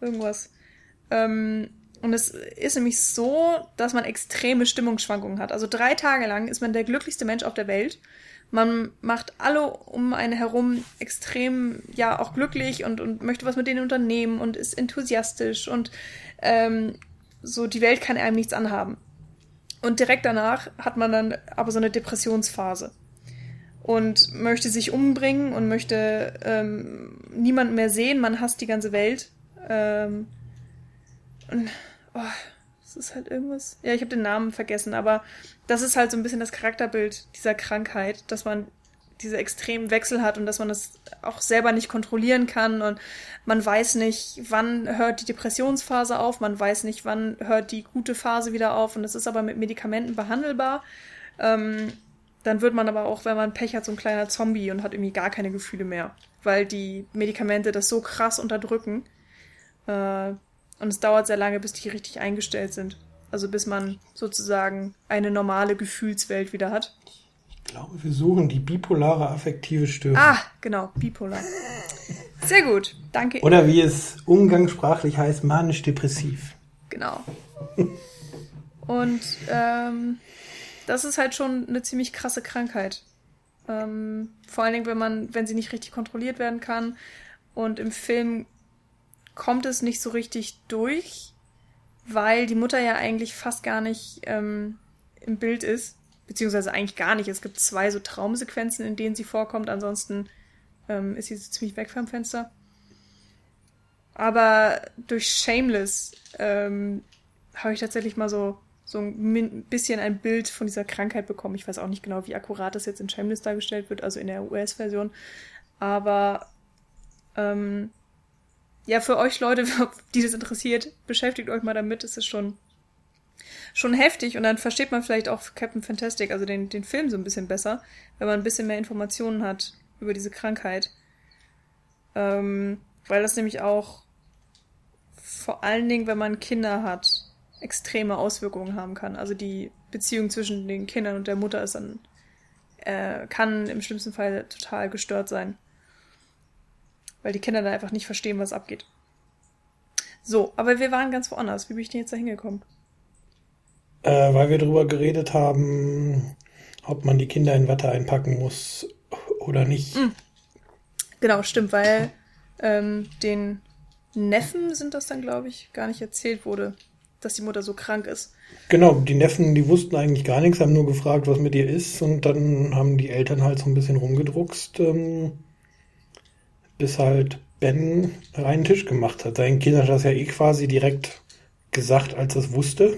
irgendwas. Ähm, und es ist nämlich so, dass man extreme Stimmungsschwankungen hat. Also drei Tage lang ist man der glücklichste Mensch auf der Welt. Man macht alle um einen herum extrem, ja, auch glücklich und, und möchte was mit denen unternehmen und ist enthusiastisch und ähm, so, die Welt kann einem nichts anhaben. Und direkt danach hat man dann aber so eine Depressionsphase und möchte sich umbringen und möchte ähm, niemanden mehr sehen. Man hasst die ganze Welt. Ähm, und oh, das ist halt irgendwas. Ja, ich habe den Namen vergessen, aber das ist halt so ein bisschen das Charakterbild dieser Krankheit, dass man diese extremen Wechsel hat und dass man das auch selber nicht kontrollieren kann und man weiß nicht, wann hört die Depressionsphase auf, man weiß nicht, wann hört die gute Phase wieder auf und das ist aber mit Medikamenten behandelbar. Ähm, dann wird man aber auch, wenn man Pech hat, so ein kleiner Zombie und hat irgendwie gar keine Gefühle mehr, weil die Medikamente das so krass unterdrücken. Äh, und es dauert sehr lange, bis die richtig eingestellt sind. Also bis man sozusagen eine normale Gefühlswelt wieder hat. Ich glaube, wir suchen die bipolare affektive Störung. Ah, genau, bipolar. Sehr gut, danke. Oder wie es umgangssprachlich heißt, manisch-depressiv. Genau. Und ähm, das ist halt schon eine ziemlich krasse Krankheit. Ähm, vor allen Dingen, wenn man, wenn sie nicht richtig kontrolliert werden kann. Und im Film kommt es nicht so richtig durch, weil die Mutter ja eigentlich fast gar nicht ähm, im Bild ist. Beziehungsweise eigentlich gar nicht. Es gibt zwei so Traumsequenzen, in denen sie vorkommt. Ansonsten ähm, ist sie so ziemlich weg vom Fenster. Aber durch Shameless ähm, habe ich tatsächlich mal so, so ein bisschen ein Bild von dieser Krankheit bekommen. Ich weiß auch nicht genau, wie akkurat das jetzt in Shameless dargestellt wird, also in der US-Version. Aber ähm, ja, für euch Leute, die das interessiert, beschäftigt euch mal damit. Es ist schon, schon heftig und dann versteht man vielleicht auch Captain Fantastic, also den, den Film so ein bisschen besser, wenn man ein bisschen mehr Informationen hat über diese Krankheit. Ähm, weil das nämlich auch vor allen Dingen, wenn man Kinder hat, extreme Auswirkungen haben kann. Also die Beziehung zwischen den Kindern und der Mutter ist dann, äh, kann im schlimmsten Fall total gestört sein weil die Kinder dann einfach nicht verstehen, was abgeht. So, aber wir waren ganz woanders. Wie bin ich denn jetzt da hingekommen? Äh, weil wir darüber geredet haben, ob man die Kinder in Watte einpacken muss oder nicht. Mhm. Genau, stimmt, weil ähm, den Neffen sind das dann, glaube ich, gar nicht erzählt wurde, dass die Mutter so krank ist. Genau, die Neffen, die wussten eigentlich gar nichts, haben nur gefragt, was mit ihr ist und dann haben die Eltern halt so ein bisschen rumgedruckst. Ähm, bis halt Ben reinen Tisch gemacht hat. Sein Kind hat das ja eh quasi direkt gesagt, als er es wusste.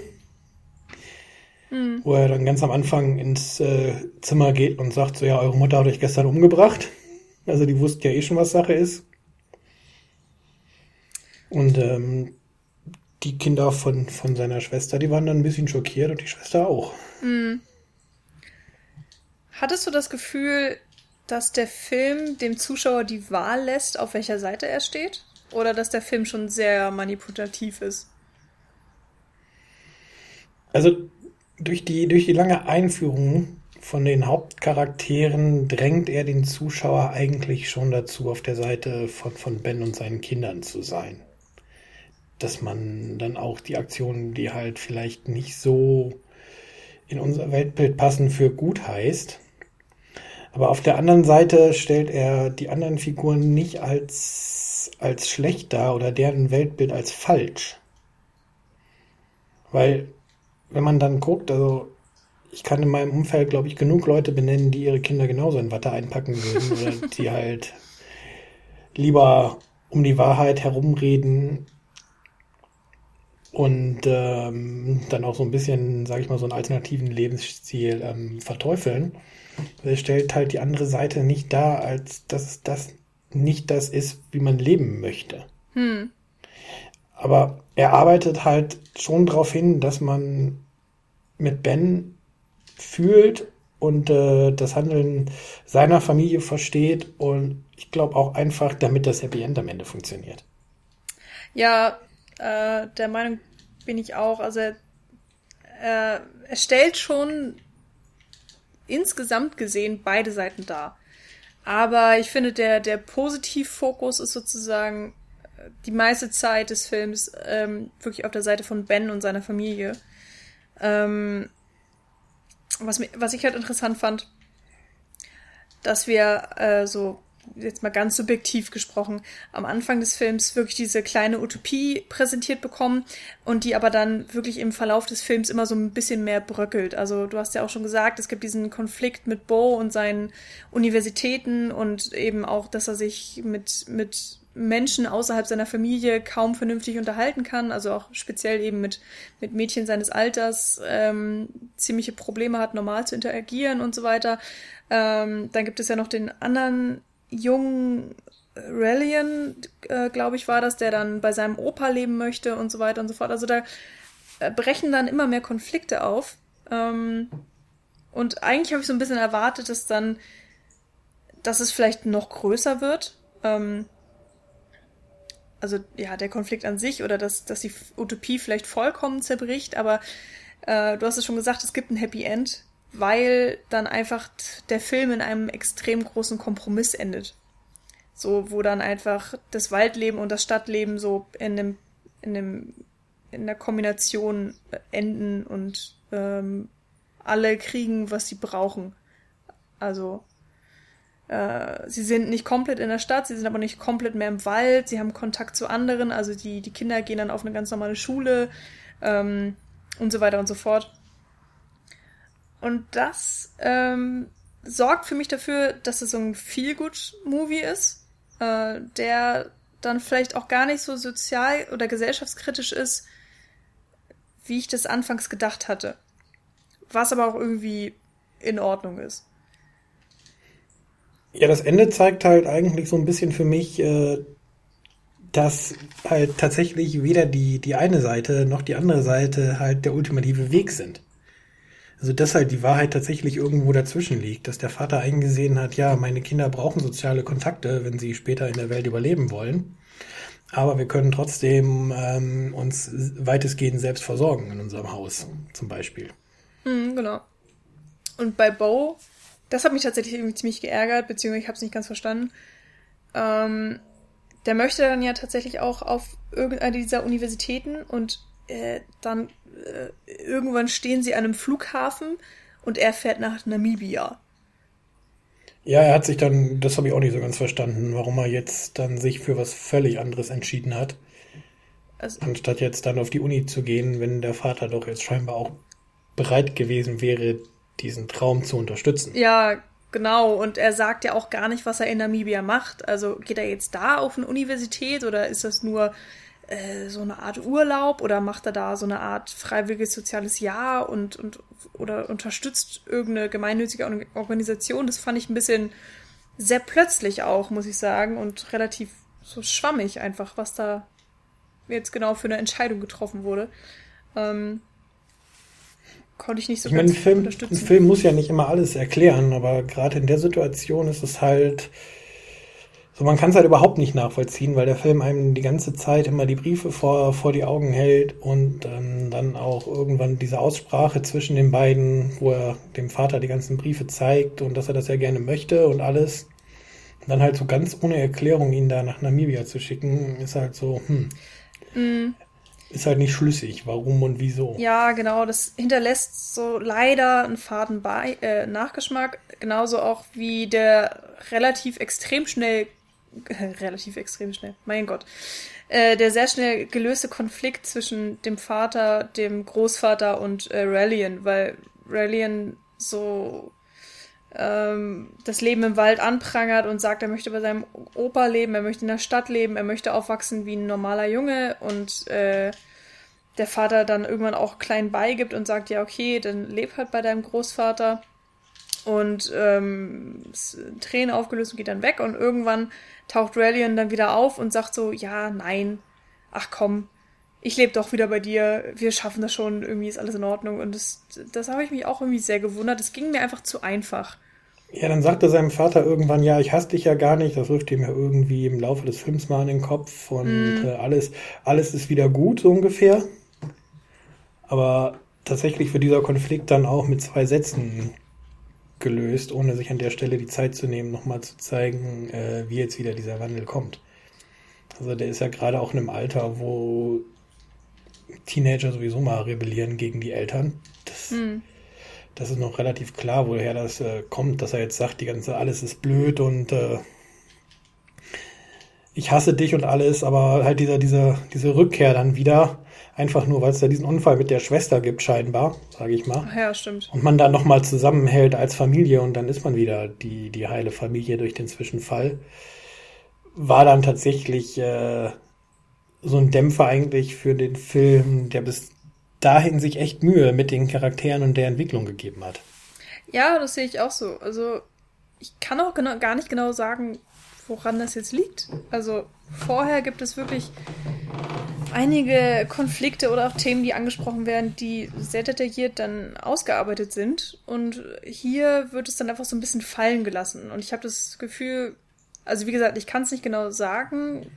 Mhm. Wo er dann ganz am Anfang ins äh, Zimmer geht und sagt so, ja, eure Mutter hat euch gestern umgebracht. Also die wussten ja eh schon, was Sache ist. Und ähm, die Kinder von, von seiner Schwester, die waren dann ein bisschen schockiert und die Schwester auch. Mhm. Hattest du das Gefühl, dass der Film dem Zuschauer die Wahl lässt, auf welcher Seite er steht? Oder dass der Film schon sehr manipulativ ist? Also durch die, durch die lange Einführung von den Hauptcharakteren drängt er den Zuschauer eigentlich schon dazu, auf der Seite von, von Ben und seinen Kindern zu sein. Dass man dann auch die Aktionen, die halt vielleicht nicht so in unser Weltbild passen, für gut heißt. Aber auf der anderen Seite stellt er die anderen Figuren nicht als, als schlecht dar oder deren Weltbild als falsch. Weil, wenn man dann guckt, also ich kann in meinem Umfeld, glaube ich, genug Leute benennen, die ihre Kinder genauso in Watte einpacken würden oder die halt lieber um die Wahrheit herumreden und ähm, dann auch so ein bisschen, sage ich mal, so einen alternativen Lebensstil ähm, verteufeln. Er stellt halt die andere Seite nicht dar, als dass das nicht das ist, wie man leben möchte. Hm. Aber er arbeitet halt schon darauf hin, dass man mit Ben fühlt und äh, das Handeln seiner Familie versteht und ich glaube auch einfach, damit das Happy End am Ende funktioniert. Ja, äh, der Meinung bin ich auch. Also äh, er stellt schon insgesamt gesehen beide Seiten dar. Aber ich finde, der, der Positivfokus ist sozusagen äh, die meiste Zeit des Films ähm, wirklich auf der Seite von Ben und seiner Familie. Ähm, was, was ich halt interessant fand, dass wir äh, so jetzt mal ganz subjektiv gesprochen, am Anfang des Films wirklich diese kleine Utopie präsentiert bekommen und die aber dann wirklich im Verlauf des Films immer so ein bisschen mehr bröckelt. Also du hast ja auch schon gesagt, es gibt diesen Konflikt mit Bo und seinen Universitäten und eben auch, dass er sich mit, mit Menschen außerhalb seiner Familie kaum vernünftig unterhalten kann, also auch speziell eben mit, mit Mädchen seines Alters ähm, ziemliche Probleme hat, normal zu interagieren und so weiter. Ähm, dann gibt es ja noch den anderen jungen Relian, äh, glaube ich, war das, der dann bei seinem Opa leben möchte und so weiter und so fort. Also da äh, brechen dann immer mehr Konflikte auf. Ähm, und eigentlich habe ich so ein bisschen erwartet, dass dann, dass es vielleicht noch größer wird. Ähm, also ja, der Konflikt an sich oder dass, dass die Utopie vielleicht vollkommen zerbricht, aber äh, du hast es schon gesagt, es gibt ein Happy End weil dann einfach der Film in einem extrem großen Kompromiss endet. So, wo dann einfach das Waldleben und das Stadtleben so in dem, in dem, in der Kombination enden und ähm, alle kriegen, was sie brauchen. Also, äh, sie sind nicht komplett in der Stadt, sie sind aber nicht komplett mehr im Wald, sie haben Kontakt zu anderen, also die, die Kinder gehen dann auf eine ganz normale Schule ähm, und so weiter und so fort. Und das ähm, sorgt für mich dafür, dass es so ein Feel-Good-Movie ist, äh, der dann vielleicht auch gar nicht so sozial oder gesellschaftskritisch ist, wie ich das anfangs gedacht hatte. Was aber auch irgendwie in Ordnung ist. Ja, das Ende zeigt halt eigentlich so ein bisschen für mich, äh, dass halt tatsächlich weder die, die eine Seite noch die andere Seite halt der ultimative Weg sind. Also dass halt die Wahrheit tatsächlich irgendwo dazwischen liegt, dass der Vater eingesehen hat, ja, meine Kinder brauchen soziale Kontakte, wenn sie später in der Welt überleben wollen. Aber wir können trotzdem ähm, uns weitestgehend selbst versorgen in unserem Haus, zum Beispiel. Mhm, genau. Und bei Bo, das hat mich tatsächlich irgendwie ziemlich geärgert, beziehungsweise ich habe es nicht ganz verstanden. Ähm, der möchte dann ja tatsächlich auch auf irgendeine dieser Universitäten und äh, dann äh, irgendwann stehen sie an einem Flughafen und er fährt nach Namibia. Ja, er hat sich dann, das habe ich auch nicht so ganz verstanden, warum er jetzt dann sich für was völlig anderes entschieden hat. Also, anstatt jetzt dann auf die Uni zu gehen, wenn der Vater doch jetzt scheinbar auch bereit gewesen wäre, diesen Traum zu unterstützen. Ja, genau. Und er sagt ja auch gar nicht, was er in Namibia macht. Also geht er jetzt da auf eine Universität oder ist das nur äh, so eine Art Urlaub oder macht er da so eine Art freiwilliges soziales Jahr und, und oder unterstützt irgendeine gemeinnützige Organisation. Das fand ich ein bisschen sehr plötzlich auch, muss ich sagen, und relativ so schwammig einfach, was da jetzt genau für eine Entscheidung getroffen wurde. Ähm, konnte ich nicht so ich ganz meine, Film, unterstützen. Ein Film muss ja nicht immer alles erklären, aber gerade in der Situation ist es halt So, man kann es halt überhaupt nicht nachvollziehen, weil der Film einem die ganze Zeit immer die Briefe vor, vor die Augen hält und ähm, dann auch irgendwann diese Aussprache zwischen den beiden, wo er dem Vater die ganzen Briefe zeigt und dass er das ja gerne möchte und alles. Und dann halt so ganz ohne Erklärung ihn da nach Namibia zu schicken, ist halt so, hm. Mm. Ist halt nicht schlüssig, warum und wieso. Ja, genau, das hinterlässt so leider einen faden Be äh, Nachgeschmack, genauso auch wie der relativ extrem schnell relativ extrem schnell, mein Gott. Äh, der sehr schnell gelöste Konflikt zwischen dem Vater, dem Großvater und äh, Relian, weil Relian so ähm, das Leben im Wald anprangert und sagt, er möchte bei seinem Opa leben, er möchte in der Stadt leben, er möchte aufwachsen wie ein normaler Junge und äh, der Vater dann irgendwann auch klein beigibt und sagt, ja, okay, dann leb halt bei deinem Großvater und ähm, Tränen aufgelöst und geht dann weg und irgendwann taucht Relian dann wieder auf und sagt so, ja, nein, ach komm, ich lebe doch wieder bei dir, wir schaffen das schon, irgendwie ist alles in Ordnung. Und das, das habe ich mich auch irgendwie sehr gewundert. Es ging mir einfach zu einfach. Ja, dann sagte seinem Vater irgendwann, ja, ich hasse dich ja gar nicht. Das wirft ihm ja irgendwie im Laufe des Films mal in den Kopf und mm. äh, alles, alles ist wieder gut, so ungefähr. Aber tatsächlich wird dieser Konflikt dann auch mit zwei Sätzen gelöst, ohne sich an der Stelle die Zeit zu nehmen, nochmal zu zeigen, äh, wie jetzt wieder dieser Wandel kommt. Also der ist ja gerade auch in einem Alter, wo Teenager sowieso mal rebellieren gegen die Eltern. Das, mhm. das ist noch relativ klar, woher das äh, kommt, dass er jetzt sagt, die ganze alles ist blöd und äh, ich hasse dich und alles, aber halt dieser, dieser, diese Rückkehr dann wieder, einfach nur, weil es da diesen Unfall mit der Schwester gibt, scheinbar, sage ich mal. Ach ja, stimmt. Und man dann nochmal zusammenhält als Familie und dann ist man wieder die, die heile Familie durch den Zwischenfall. War dann tatsächlich äh, so ein Dämpfer eigentlich für den Film, der bis dahin sich echt Mühe mit den Charakteren und der Entwicklung gegeben hat. Ja, das sehe ich auch so. Also ich kann auch genau, gar nicht genau sagen, woran das jetzt liegt. Also vorher gibt es wirklich einige Konflikte oder auch Themen, die angesprochen werden, die sehr detailliert dann ausgearbeitet sind. Und hier wird es dann einfach so ein bisschen fallen gelassen. Und ich habe das Gefühl, also wie gesagt, ich kann es nicht genau sagen,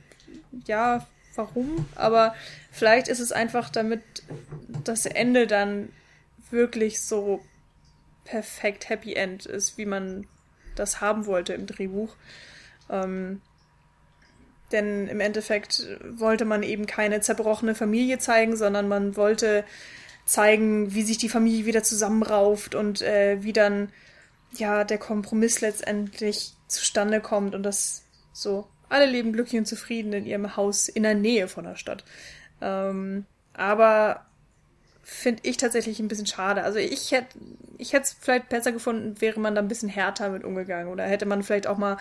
ja, warum, aber vielleicht ist es einfach, damit das Ende dann wirklich so perfekt Happy End ist, wie man das haben wollte im Drehbuch. Ähm, denn im Endeffekt wollte man eben keine zerbrochene Familie zeigen, sondern man wollte zeigen, wie sich die Familie wieder zusammenrauft und äh, wie dann ja der Kompromiss letztendlich zustande kommt und das so alle leben glücklich und zufrieden in ihrem Haus in der Nähe von der Stadt. Ähm, aber finde ich tatsächlich ein bisschen schade. Also ich hätte ich hätte es vielleicht besser gefunden, wäre man da ein bisschen härter mit umgegangen oder hätte man vielleicht auch mal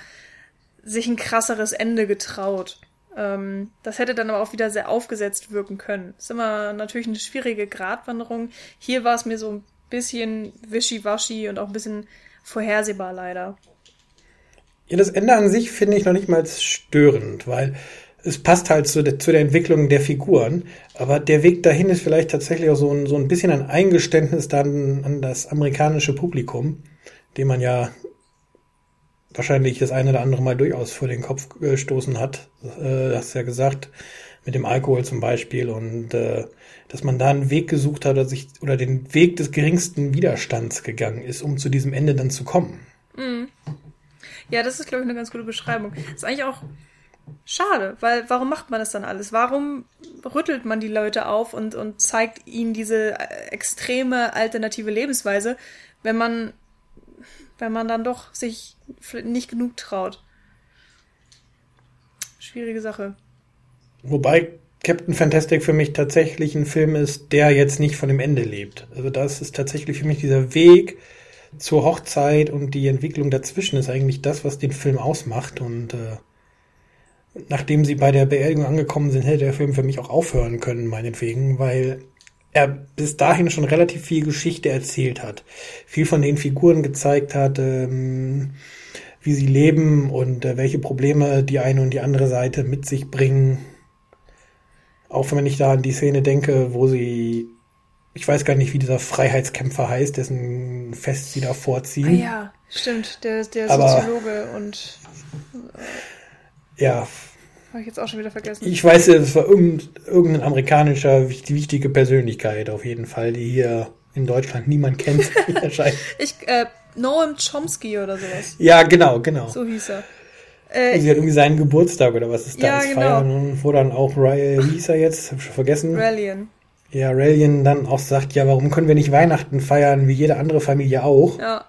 sich ein krasseres Ende getraut. Ähm, das hätte dann aber auch wieder sehr aufgesetzt wirken können. Ist immer natürlich eine schwierige Gratwanderung. Hier war es mir so ein bisschen wischiwaschi und auch ein bisschen vorhersehbar leider. Ja, das Ende an sich finde ich noch nicht mal störend, weil es passt halt zu der, zu der Entwicklung der Figuren. Aber der Weg dahin ist vielleicht tatsächlich auch so ein, so ein bisschen ein Eingeständnis dann an das amerikanische Publikum, dem man ja wahrscheinlich das eine oder andere Mal durchaus vor den Kopf gestoßen hat. Äh, hast ja gesagt, mit dem Alkohol zum Beispiel und äh, dass man da einen Weg gesucht hat oder sich oder den Weg des geringsten Widerstands gegangen ist, um zu diesem Ende dann zu kommen. Mhm. Ja, das ist, glaube ich, eine ganz gute Beschreibung. Ist eigentlich auch schade, weil warum macht man das dann alles? Warum rüttelt man die Leute auf und, und zeigt ihnen diese äh, extreme alternative Lebensweise, wenn man wenn man dann doch sich nicht genug traut. Schwierige Sache. Wobei Captain Fantastic für mich tatsächlich ein Film ist, der jetzt nicht von dem Ende lebt. Also das ist tatsächlich für mich dieser Weg zur Hochzeit und die Entwicklung dazwischen ist eigentlich das, was den Film ausmacht. Und äh, nachdem sie bei der Beerdigung angekommen sind, hätte der Film für mich auch aufhören können, meinetwegen, weil er bis dahin schon relativ viel Geschichte erzählt hat. Viel von den Figuren gezeigt hat, ähm, wie sie leben und äh, welche Probleme die eine und die andere Seite mit sich bringen. Auch wenn ich da an die Szene denke, wo sie, ich weiß gar nicht, wie dieser Freiheitskämpfer heißt, dessen Fest sie da vorziehen. Ah ja, stimmt, der, der Soziologe Aber, und. Ja. Habe ich jetzt auch schon wieder vergessen. Ich weiß, es war irgendein amerikanischer wichtige Persönlichkeit auf jeden Fall, die hier in Deutschland niemand kennt. ich, äh, Noam Chomsky oder sowas. Ja, genau, genau. So hieß er. Äh, sie hat irgendwie seinen Geburtstag oder was ist da? Ja, das genau. Feiern und wo dann auch Ryan, wie hieß er jetzt? Hab ich schon vergessen. Rallian. Ja, Rallian dann auch sagt, ja, warum können wir nicht Weihnachten feiern, wie jede andere Familie auch? Ja.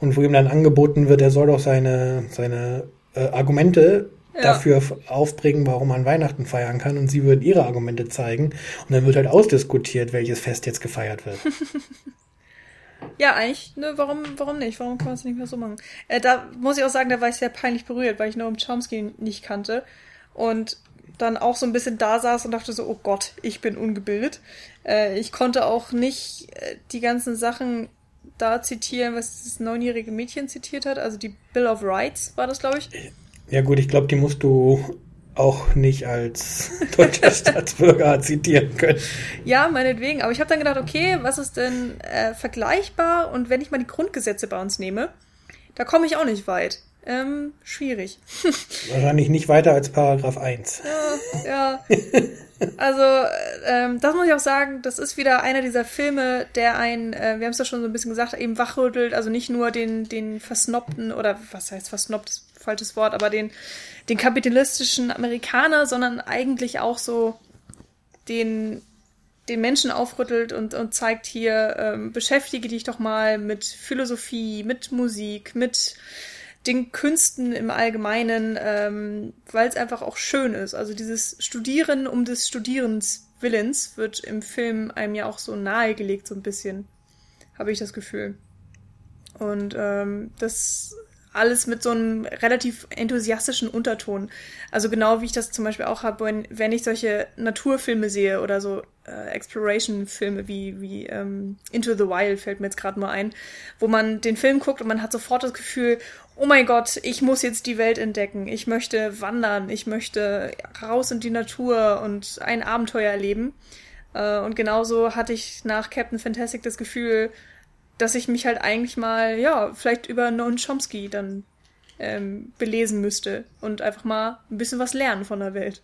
Und wo ihm dann angeboten wird, er soll doch seine, seine äh, Argumente ja. dafür aufbringen, warum man Weihnachten feiern kann. Und sie würden ihre Argumente zeigen. Und dann wird halt ausdiskutiert, welches Fest jetzt gefeiert wird. Ja, eigentlich, ne, warum, warum nicht? Warum kann man es nicht mehr so machen? Äh, da muss ich auch sagen, da war ich sehr peinlich berührt, weil ich Noam Chomsky nicht kannte. Und dann auch so ein bisschen da saß und dachte so, oh Gott, ich bin ungebildet. Äh, ich konnte auch nicht äh, die ganzen Sachen da zitieren, was das neunjährige Mädchen zitiert hat. Also die Bill of Rights war das, glaube ich. Ja gut, ich glaube, die musst du auch nicht als deutscher Staatsbürger zitieren können. Ja, meinetwegen. Aber ich habe dann gedacht, okay, was ist denn äh, vergleichbar? Und wenn ich mal die Grundgesetze bei uns nehme, da komme ich auch nicht weit. Ähm, schwierig. Wahrscheinlich nicht weiter als Paragraph 1. Ja, ja. Also, ähm, das muss ich auch sagen, das ist wieder einer dieser Filme, der einen, äh, wir haben es ja schon so ein bisschen gesagt, eben wachrüttelt, also nicht nur den, den versnobten, oder was heißt versnobbt, falsches Wort, aber den, den kapitalistischen Amerikaner, sondern eigentlich auch so den, den Menschen aufrüttelt und, und zeigt hier, ähm, beschäftige dich doch mal mit Philosophie, mit Musik, mit den Künsten im Allgemeinen, ähm, weil es einfach auch schön ist. Also dieses Studieren um des Studierens Willens wird im Film einem ja auch so nahegelegt, so ein bisschen, habe ich das Gefühl. Und ähm, das alles mit so einem relativ enthusiastischen Unterton. Also genau wie ich das zum Beispiel auch habe, wenn, wenn ich solche Naturfilme sehe oder so äh, Exploration-Filme wie, wie ähm, Into the Wild fällt mir jetzt gerade nur ein, wo man den Film guckt und man hat sofort das Gefühl, oh mein Gott, ich muss jetzt die Welt entdecken, ich möchte wandern, ich möchte raus in die Natur und ein Abenteuer erleben. Äh, und genauso hatte ich nach Captain Fantastic das Gefühl, dass ich mich halt eigentlich mal, ja, vielleicht über Noam Chomsky dann ähm, belesen müsste und einfach mal ein bisschen was lernen von der Welt.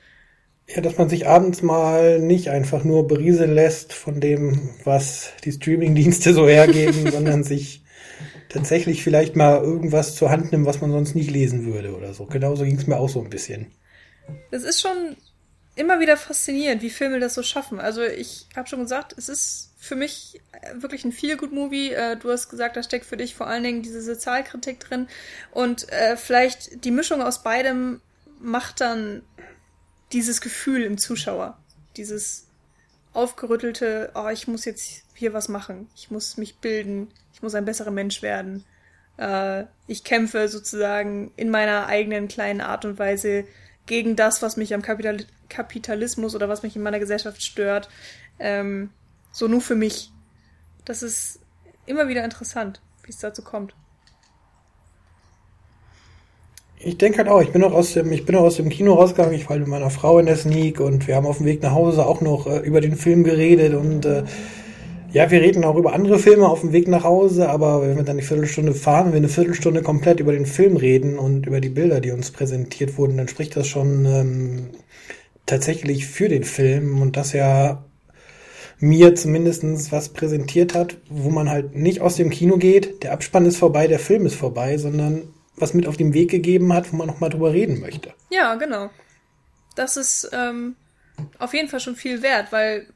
Ja, dass man sich abends mal nicht einfach nur berieseln lässt von dem, was die Streamingdienste so hergeben, sondern sich tatsächlich vielleicht mal irgendwas zur Hand nimmt, was man sonst nicht lesen würde oder so. Genauso ging es mir auch so ein bisschen. Es ist schon immer wieder faszinierend, wie Filme das so schaffen. Also ich habe schon gesagt, es ist für mich äh, wirklich ein Feel-Good-Movie. Äh, du hast gesagt, da steckt für dich vor allen Dingen diese Sozialkritik drin. Und äh, vielleicht die Mischung aus beidem macht dann dieses Gefühl im Zuschauer. Dieses aufgerüttelte, oh, ich muss jetzt hier was machen. Ich muss mich bilden. Ich muss ein besserer Mensch werden. Ich kämpfe sozusagen in meiner eigenen kleinen Art und Weise gegen das, was mich am Kapital Kapitalismus oder was mich in meiner Gesellschaft stört. Ähm, so nur für mich. Das ist immer wieder interessant, wie es dazu kommt. Ich denke halt auch, ich bin auch aus dem, ich bin auch aus dem Kino rausgegangen, ich war halt mit meiner Frau in der Sneak und wir haben auf dem Weg nach Hause auch noch äh, über den Film geredet und äh, ja, wir reden auch über andere Filme auf dem Weg nach Hause, aber wenn wir dann eine Viertelstunde fahren, wenn wir eine Viertelstunde komplett über den Film reden und über die Bilder, die uns präsentiert wurden, dann spricht das schon ähm, tatsächlich für den Film und das ja mir zumindestens was präsentiert hat, wo man halt nicht aus dem Kino geht, der Abspann ist vorbei, der Film ist vorbei, sondern was mit auf den Weg gegeben hat, wo man nochmal drüber reden möchte. Ja, genau. Das ist ähm, auf jeden Fall schon viel wert, weil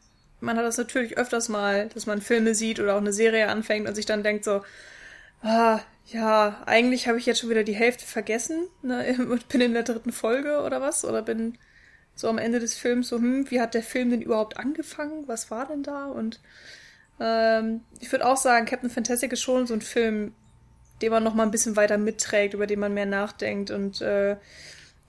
man hat das natürlich öfters mal, dass man Filme sieht oder auch eine Serie anfängt und sich dann denkt so, ah, ja, eigentlich habe ich jetzt schon wieder die Hälfte vergessen ne, bin in der dritten Folge oder was oder bin so am Ende des Films so, hm, wie hat der Film denn überhaupt angefangen? Was war denn da? Und ähm, ich würde auch sagen, Captain Fantastic ist schon so ein Film, den man noch mal ein bisschen weiter mitträgt, über den man mehr nachdenkt und äh,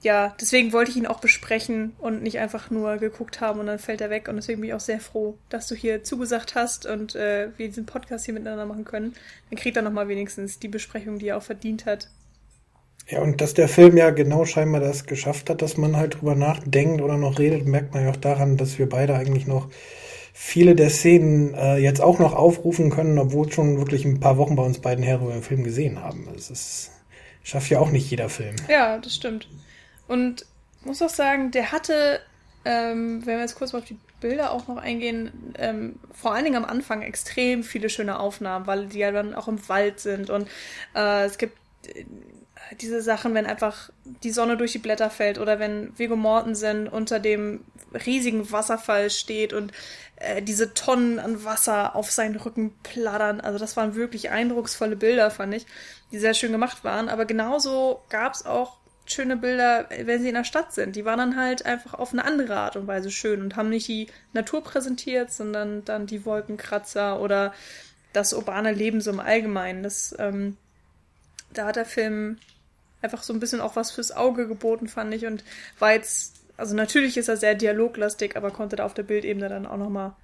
ja, deswegen wollte ich ihn auch besprechen und nicht einfach nur geguckt haben und dann fällt er weg. Und deswegen bin ich auch sehr froh, dass du hier zugesagt hast und äh, wir diesen Podcast hier miteinander machen können. Dann kriegt er nochmal wenigstens die Besprechung, die er auch verdient hat. Ja, und dass der Film ja genau scheinbar das geschafft hat, dass man halt drüber nachdenkt oder noch redet, merkt man ja auch daran, dass wir beide eigentlich noch viele der Szenen äh, jetzt auch noch aufrufen können, obwohl schon wirklich ein paar Wochen bei uns beiden her über den Film gesehen haben. Das ist, schafft ja auch nicht jeder Film. Ja, das stimmt. Und muss auch sagen, der hatte, ähm, wenn wir jetzt kurz mal auf die Bilder auch noch eingehen, ähm, vor allen Dingen am Anfang extrem viele schöne Aufnahmen, weil die ja dann auch im Wald sind und äh, es gibt äh, diese Sachen, wenn einfach die Sonne durch die Blätter fällt oder wenn Viggo Mortensen unter dem riesigen Wasserfall steht und äh, diese Tonnen an Wasser auf seinen Rücken plattern. Also das waren wirklich eindrucksvolle Bilder, fand ich, die sehr schön gemacht waren. Aber genauso gab es auch schöne Bilder, wenn sie in der Stadt sind. Die waren dann halt einfach auf eine andere Art und Weise schön und haben nicht die Natur präsentiert, sondern dann die Wolkenkratzer oder das urbane Leben so im Allgemeinen. Das, ähm, da hat der Film einfach so ein bisschen auch was fürs Auge geboten, fand ich. Und war jetzt, also natürlich ist er sehr dialoglastig, aber konnte da auf der Bildebene dann auch nochmal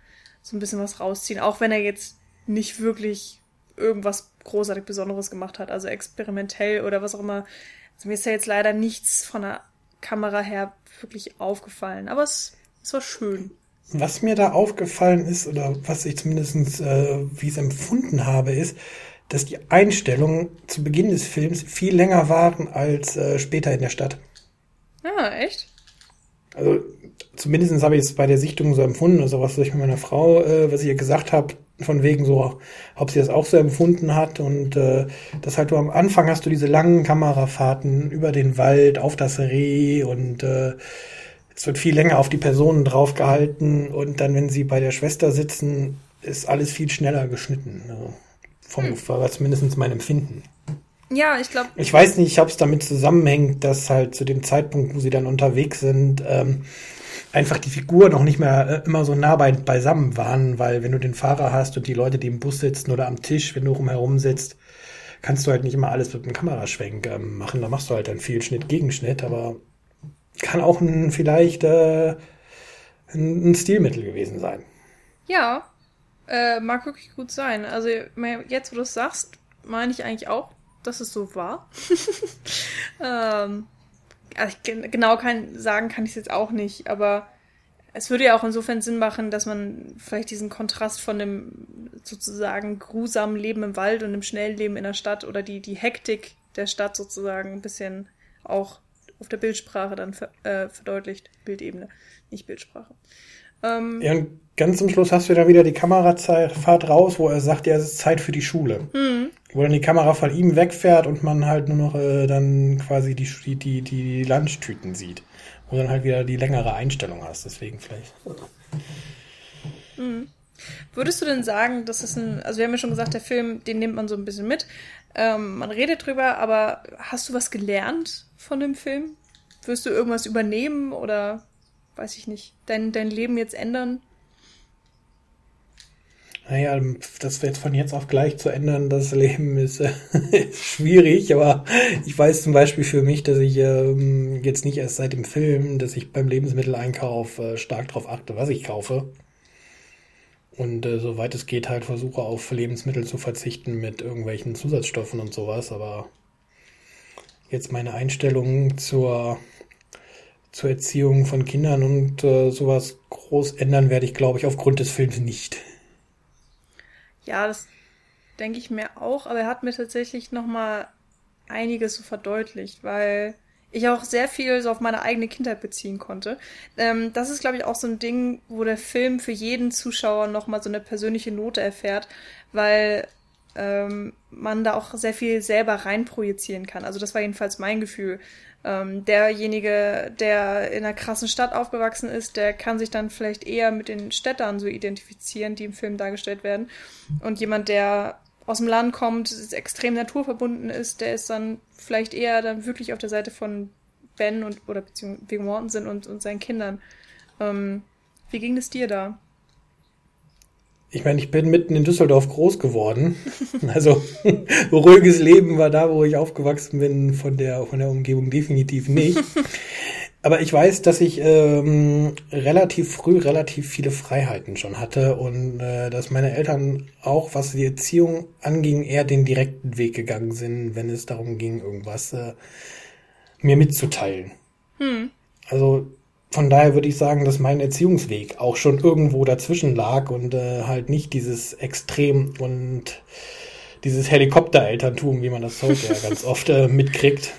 so ein bisschen was rausziehen. Auch wenn er jetzt nicht wirklich irgendwas großartig Besonderes gemacht hat, also experimentell oder was auch immer. Also mir ist ja jetzt leider nichts von der Kamera her wirklich aufgefallen, aber es, es war schön. Was mir da aufgefallen ist, oder was ich zumindest, äh, wie es empfunden habe, ist, dass die Einstellungen zu Beginn des Films viel länger waren als äh, später in der Stadt. Ah, echt? Also zumindest habe ich es bei der Sichtung so empfunden, also was ich mit meiner Frau, äh, was ich ihr gesagt habe, von wegen so, ob sie das auch so empfunden hat und äh, das halt du am Anfang hast du diese langen Kamerafahrten über den Wald, auf das Reh und äh, es wird viel länger auf die Personen draufgehalten und dann, wenn sie bei der Schwester sitzen, ist alles viel schneller geschnitten. Also vom, hm. war zumindest mein Empfinden. Ja, ich glaube. Ich weiß nicht, ob es damit zusammenhängt, dass halt zu dem Zeitpunkt, wo sie dann unterwegs sind, ähm, einfach die Figuren noch nicht mehr äh, immer so nah bei, beisammen waren, weil wenn du den Fahrer hast und die Leute, die im Bus sitzen oder am Tisch, wenn du rumherum sitzt, kannst du halt nicht immer alles mit einem Kameraschwenk ähm, machen. Da machst du halt dann viel Schnitt, Gegenschnitt, aber kann auch ein, vielleicht äh, ein, ein Stilmittel gewesen sein. Ja, äh, mag wirklich gut sein. Also jetzt, wo du es sagst, meine ich eigentlich auch, dass es so war. ähm, also ich, genau kann, sagen kann ich es jetzt auch nicht, aber es würde ja auch insofern Sinn machen, dass man vielleicht diesen Kontrast von dem sozusagen grusamen Leben im Wald und dem schnellen Leben in der Stadt oder die, die Hektik der Stadt sozusagen ein bisschen auch auf der Bildsprache dann ver, äh, verdeutlicht. Bildebene, nicht Bildsprache. Ähm, ja, und ganz zum Schluss hast du dann wieder die Kamerafahrt raus, wo er sagt, ja, es ist Zeit für die Schule. Mhm. Wo dann die Kamera von ihm wegfährt und man halt nur noch äh, dann quasi die, die, die, die Lunchtüten sieht. Wo dann halt wieder die längere Einstellung hast, deswegen vielleicht. Mhm. Würdest du denn sagen, dass es ein, also wir haben ja schon gesagt, der Film, den nimmt man so ein bisschen mit. Ähm, man redet drüber, aber hast du was gelernt von dem Film? Wirst du irgendwas übernehmen oder weiß ich nicht, dein, dein Leben jetzt ändern? Naja, das jetzt von jetzt auf gleich zu ändern, das Leben ist, äh, schwierig, aber ich weiß zum Beispiel für mich, dass ich ähm, jetzt nicht erst seit dem Film, dass ich beim Lebensmitteleinkauf äh, stark darauf achte, was ich kaufe. Und äh, soweit es geht, halt versuche auf Lebensmittel zu verzichten mit irgendwelchen Zusatzstoffen und sowas, aber jetzt meine Einstellung zur zur Erziehung von Kindern und äh, sowas groß ändern werde ich, glaube ich, aufgrund des Films nicht. Ja, das denke ich mir auch, aber er hat mir tatsächlich nochmal einiges so verdeutlicht, weil ich auch sehr viel so auf meine eigene Kindheit beziehen konnte. Ähm, das ist, glaube ich, auch so ein Ding, wo der Film für jeden Zuschauer nochmal so eine persönliche Note erfährt, weil ähm, man da auch sehr viel selber reinprojizieren kann. Also das war jedenfalls mein Gefühl. Ähm, derjenige, der in einer krassen Stadt aufgewachsen ist, der kann sich dann vielleicht eher mit den Städtern so identifizieren, die im Film dargestellt werden. Und jemand, der aus dem Land kommt, extrem naturverbunden ist, der ist dann vielleicht eher dann wirklich auf der Seite von Ben und oder beziehungsweise Mortensen und, und seinen Kindern. Ähm, wie ging es dir da? Ich meine, ich bin mitten in Düsseldorf groß geworden. Also ruhiges Leben war da, wo ich aufgewachsen bin, von der, von der Umgebung definitiv nicht. Aber ich weiß, dass ich ähm, relativ früh relativ viele Freiheiten schon hatte und äh, dass meine Eltern auch, was die Erziehung anging, eher den direkten Weg gegangen sind, wenn es darum ging, irgendwas äh, mir mitzuteilen. Hm. Also von daher würde ich sagen, dass mein Erziehungsweg auch schon irgendwo dazwischen lag und äh, halt nicht dieses Extrem und dieses Helikopterelterntum, wie man das heute ja ganz oft äh, mitkriegt.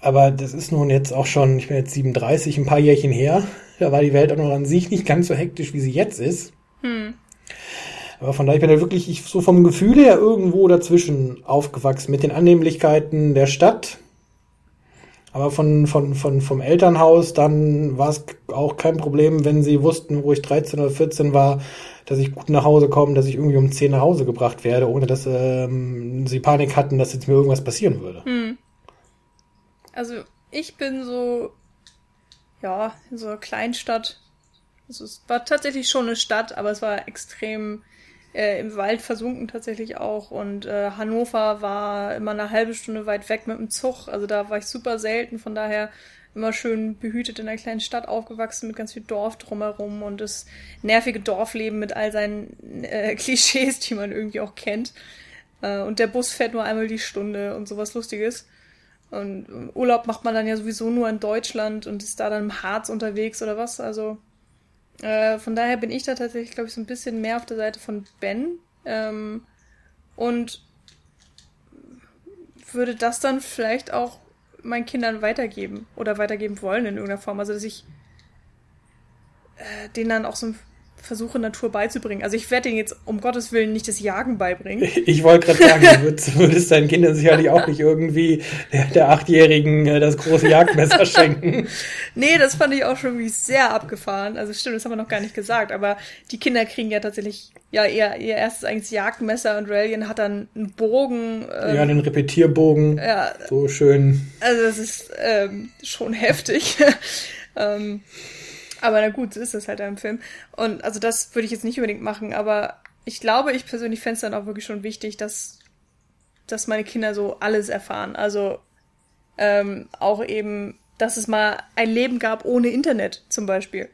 Aber das ist nun jetzt auch schon, ich bin jetzt 37, ein paar Jährchen her. Da war die Welt auch noch an sich nicht ganz so hektisch, wie sie jetzt ist. Hm. Aber von daher, ich bin da wirklich ich, so vom Gefühl her irgendwo dazwischen aufgewachsen mit den Annehmlichkeiten der Stadt. Aber von, von, von, vom Elternhaus, dann war es auch kein Problem, wenn sie wussten, wo ich 13 oder 14 war, dass ich gut nach Hause komme, dass ich irgendwie um 10 nach Hause gebracht werde, ohne dass ähm, sie Panik hatten, dass jetzt mir irgendwas passieren würde. Hm. Also ich bin so, ja, in so einer Kleinstadt. Also es war tatsächlich schon eine Stadt, aber es war extrem äh, im Wald versunken tatsächlich auch. Und äh, Hannover war immer eine halbe Stunde weit weg mit dem Zug. Also da war ich super selten. Von daher immer schön behütet in einer kleinen Stadt aufgewachsen mit ganz viel Dorf drumherum und das nervige Dorfleben mit all seinen äh, Klischees, die man irgendwie auch kennt. Äh, und der Bus fährt nur einmal die Stunde und sowas Lustiges. Und Urlaub macht man dann ja sowieso nur in Deutschland und ist da dann im Harz unterwegs oder was. Also äh, von daher bin ich da tatsächlich, glaube ich, so ein bisschen mehr auf der Seite von Ben. Ähm, und würde das dann vielleicht auch meinen Kindern weitergeben oder weitergeben wollen in irgendeiner Form. Also dass ich äh, denen dann auch so ein versuche, Natur beizubringen. Also ich werde denen jetzt um Gottes Willen nicht das Jagen beibringen. Ich wollte gerade sagen, du würdest, würdest, deinen Kindern sicherlich auch nicht irgendwie der, der Achtjährigen äh, das große Jagdmesser schenken. Nee, das fand ich auch schon irgendwie sehr abgefahren. Also stimmt, das haben wir noch gar nicht gesagt, aber die Kinder kriegen ja tatsächlich ja ihr, ihr erstes eigentlich Jagdmesser und Raelian hat dann einen Bogen. Ähm, ja, einen Repetierbogen. Ja. So schön. Also das ist ähm, schon heftig. ähm, aber na gut, so ist es halt im Film. Und also das würde ich jetzt nicht unbedingt machen, aber ich glaube, ich persönlich fände es dann auch wirklich schon wichtig, dass, dass meine Kinder so alles erfahren. Also ähm, auch eben, dass es mal ein Leben gab ohne Internet zum Beispiel.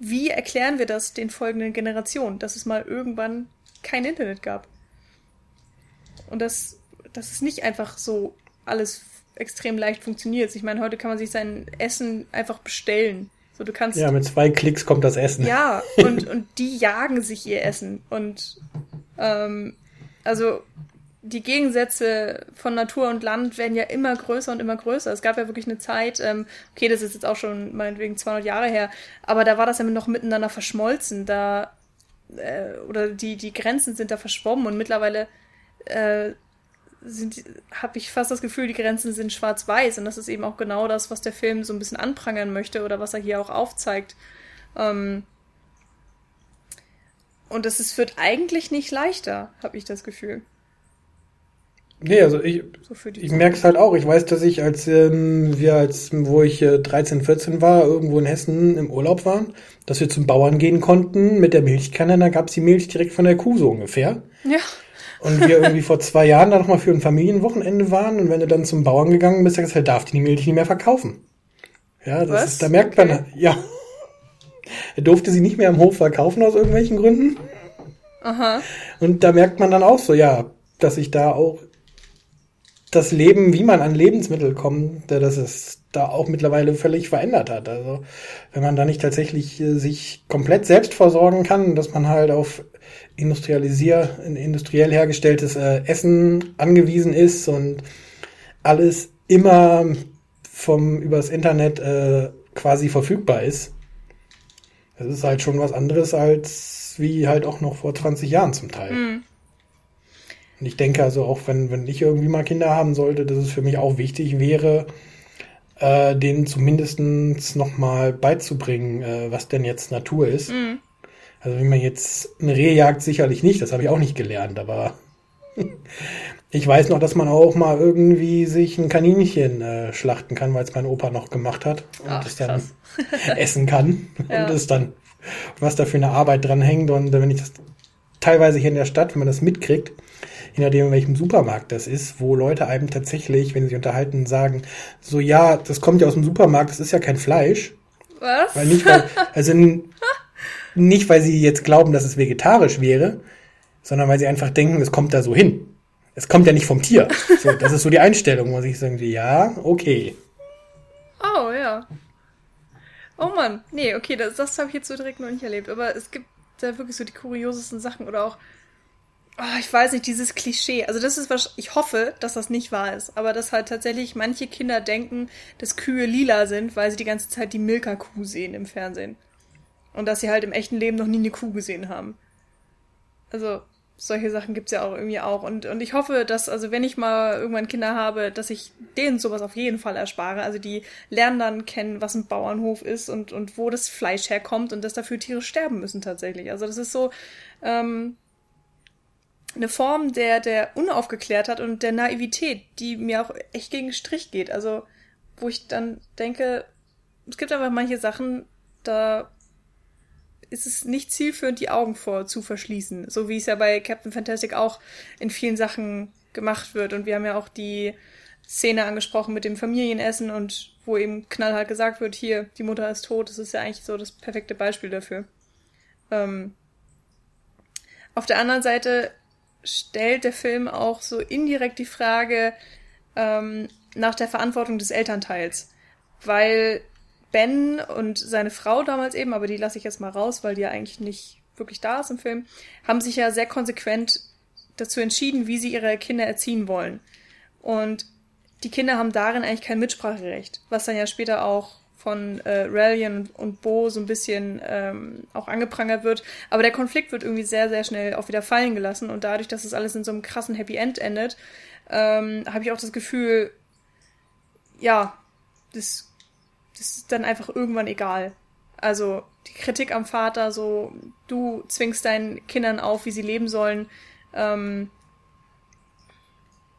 Wie erklären wir das den folgenden Generationen, dass es mal irgendwann kein Internet gab? Und dass, dass es nicht einfach so alles extrem leicht funktioniert. Ich meine, heute kann man sich sein Essen einfach bestellen. So, du kannst. Ja, mit zwei Klicks kommt das Essen. Ja, und, und die jagen sich ihr Essen. Und ähm, also die Gegensätze von Natur und Land werden ja immer größer und immer größer. Es gab ja wirklich eine Zeit, ähm, okay, das ist jetzt auch schon meinetwegen 200 Jahre her, aber da war das ja noch miteinander verschmolzen. Da äh, oder die die Grenzen sind da verschwommen und mittlerweile äh, habe ich fast das Gefühl, die Grenzen sind schwarz-weiß und das ist eben auch genau das, was der Film so ein bisschen anprangern möchte oder was er hier auch aufzeigt. Ähm und das ist, wird eigentlich nicht leichter, habe ich das Gefühl. Nee, also ich, so ich merke es halt auch. Ich weiß, dass ich, als ähm, wir, als wo ich äh, 13, 14 war, irgendwo in Hessen im Urlaub waren, dass wir zum Bauern gehen konnten mit der Milchkanne, da gab's die Milch direkt von der Kuh so ungefähr. Ja und wir irgendwie vor zwei Jahren da nochmal für ein Familienwochenende waren und wenn du dann zum Bauern gegangen bist, sagst du, halt, darf die Milch nicht mehr verkaufen. Ja, das Was? ist, da merkt okay. man, ja. Er durfte sie nicht mehr am Hof verkaufen aus irgendwelchen Gründen. Aha. Und da merkt man dann auch so, ja, dass sich da auch das Leben, wie man an Lebensmittel kommt, dass es da auch mittlerweile völlig verändert hat. Also wenn man da nicht tatsächlich äh, sich komplett selbst versorgen kann, dass man halt auf industrialisier, industriell hergestelltes äh, Essen angewiesen ist und alles immer vom übers Internet äh, quasi verfügbar ist. Das ist halt schon was anderes als wie halt auch noch vor 20 Jahren zum Teil. Mhm. Und ich denke also auch, wenn, wenn ich irgendwie mal Kinder haben sollte, dass es für mich auch wichtig wäre, äh, denen zumindestens nochmal beizubringen, äh, was denn jetzt Natur ist. Mhm. Also wenn man jetzt eine Rehjagd sicherlich nicht, das habe ich auch nicht gelernt, aber ich weiß noch, dass man auch mal irgendwie sich ein Kaninchen äh, schlachten kann, weil es mein Opa noch gemacht hat und Ach, es dann essen kann ja. und es dann was da für eine Arbeit dran hängt und wenn ich das teilweise hier in der Stadt, wenn man das mitkriegt, je nachdem, in welchem Supermarkt das ist, wo Leute einem tatsächlich, wenn sie sich unterhalten, sagen, so ja, das kommt ja aus dem Supermarkt, das ist ja kein Fleisch. Was? Weil nicht, weil, also nicht, weil sie jetzt glauben, dass es vegetarisch wäre, sondern weil sie einfach denken, es kommt da so hin. Es kommt ja nicht vom Tier. So, das ist so die Einstellung, wo ich sagen, ja, okay. Oh, ja. Oh Mann, nee, okay, das, das habe ich jetzt so direkt noch nicht erlebt. Aber es gibt da wirklich so die kuriosesten Sachen oder auch oh, ich weiß nicht, dieses Klischee. Also das ist was, ich hoffe, dass das nicht wahr ist, aber dass halt tatsächlich manche Kinder denken, dass Kühe lila sind, weil sie die ganze Zeit die Milka-Kuh sehen im Fernsehen. Und dass sie halt im echten Leben noch nie eine Kuh gesehen haben. Also, solche Sachen gibt's ja auch irgendwie auch. Und, und ich hoffe, dass, also wenn ich mal irgendwann Kinder habe, dass ich denen sowas auf jeden Fall erspare. Also die lernen dann kennen, was ein Bauernhof ist und, und wo das Fleisch herkommt und dass dafür Tiere sterben müssen tatsächlich. Also das ist so ähm, eine Form der, der Unaufgeklärtheit und der Naivität, die mir auch echt gegen Strich geht. Also wo ich dann denke, es gibt einfach manche Sachen, da ist es nicht zielführend, die Augen vor zu verschließen. So wie es ja bei Captain Fantastic auch in vielen Sachen gemacht wird. Und wir haben ja auch die Szene angesprochen mit dem Familienessen und wo eben knallhart gesagt wird, hier, die Mutter ist tot. Das ist ja eigentlich so das perfekte Beispiel dafür. Ähm auf der anderen Seite stellt der Film auch so indirekt die Frage ähm, nach der Verantwortung des Elternteils. Weil Ben und seine Frau damals eben, aber die lasse ich jetzt mal raus, weil die ja eigentlich nicht wirklich da ist im Film, haben sich ja sehr konsequent dazu entschieden, wie sie ihre Kinder erziehen wollen. Und die Kinder haben darin eigentlich kein Mitspracherecht, was dann ja später auch von äh, Rallian und Bo so ein bisschen ähm, auch angeprangert wird. Aber der Konflikt wird irgendwie sehr, sehr schnell auch wieder fallen gelassen und dadurch, dass es alles in so einem krassen Happy End endet, ähm, habe ich auch das Gefühl, ja, das das ist dann einfach irgendwann egal. Also die Kritik am Vater, so du zwingst deinen Kindern auf, wie sie leben sollen. Ähm,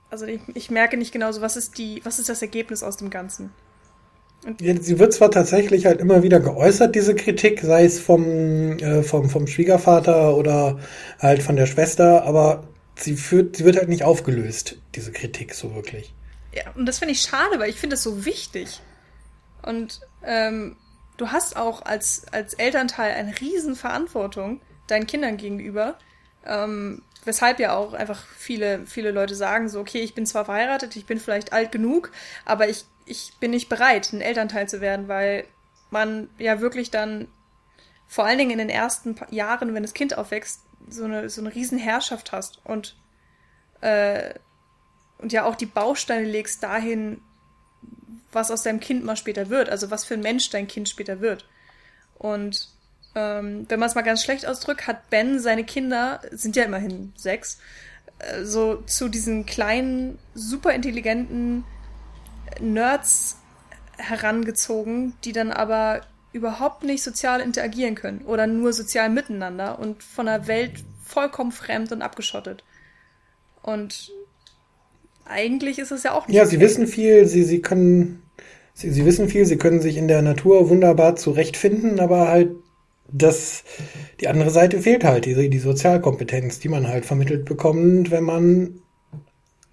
also ich, ich merke nicht genau so, was ist die, was ist das Ergebnis aus dem Ganzen? Sie wird zwar tatsächlich halt immer wieder geäußert, diese Kritik, sei es vom, äh, vom, vom Schwiegervater oder halt von der Schwester, aber sie, führt, sie wird halt nicht aufgelöst, diese Kritik so wirklich. Ja, und das finde ich schade, weil ich finde das so wichtig. Und ähm, du hast auch als, als Elternteil eine riesen Verantwortung deinen Kindern gegenüber. Ähm, weshalb ja auch einfach viele, viele Leute sagen so, okay, ich bin zwar verheiratet, ich bin vielleicht alt genug, aber ich, ich bin nicht bereit, ein Elternteil zu werden, weil man ja wirklich dann vor allen Dingen in den ersten Jahren, wenn das Kind aufwächst, so eine, so eine riesen Herrschaft hast und, äh, und ja auch die Bausteine legst dahin, was aus deinem Kind mal später wird, also was für ein Mensch dein Kind später wird. Und ähm, wenn man es mal ganz schlecht ausdrückt, hat Ben seine Kinder, sind ja immerhin sechs, äh, so zu diesen kleinen, super intelligenten Nerds herangezogen, die dann aber überhaupt nicht sozial interagieren können oder nur sozial miteinander und von der Welt vollkommen fremd und abgeschottet. Und eigentlich ist es ja auch nicht. Ja, okay. sie wissen viel, sie, sie können Sie, sie wissen viel, sie können sich in der Natur wunderbar zurechtfinden, aber halt das, die andere Seite fehlt halt, die, die Sozialkompetenz, die man halt vermittelt bekommt, wenn man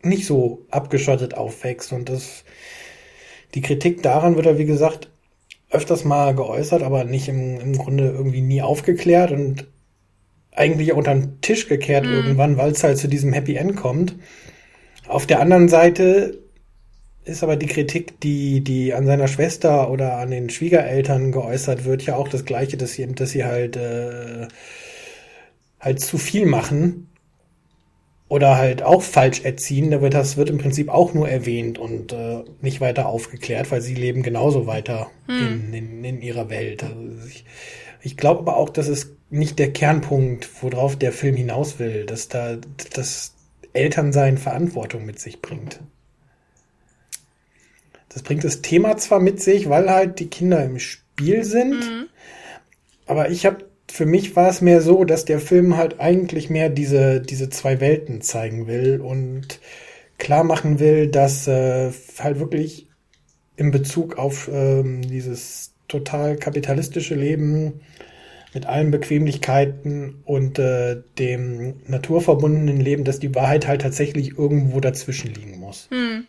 nicht so abgeschottet aufwächst. Und das, die Kritik daran wird ja, wie gesagt, öfters mal geäußert, aber nicht im, im Grunde irgendwie nie aufgeklärt und eigentlich unter den Tisch gekehrt mhm. irgendwann, weil es halt zu diesem Happy End kommt. Auf der anderen Seite ist aber die Kritik, die, die an seiner Schwester oder an den Schwiegereltern geäußert wird, ja auch das Gleiche, dass sie, dass sie halt, äh, halt zu viel machen oder halt auch falsch erziehen. Da wird das wird im Prinzip auch nur erwähnt und äh, nicht weiter aufgeklärt, weil sie leben genauso weiter hm. in, in, in ihrer Welt. Also ich, ich glaube aber auch, dass es nicht der Kernpunkt, worauf der Film hinaus will, dass da das Elternsein Verantwortung mit sich bringt. Das bringt das Thema zwar mit sich, weil halt die Kinder im Spiel sind, mhm. aber ich habe für mich war es mehr so, dass der Film halt eigentlich mehr diese, diese zwei Welten zeigen will und klar machen will, dass äh, halt wirklich in Bezug auf ähm, dieses total kapitalistische Leben mit allen Bequemlichkeiten und äh, dem naturverbundenen Leben, dass die Wahrheit halt tatsächlich irgendwo dazwischen liegen muss. Hm.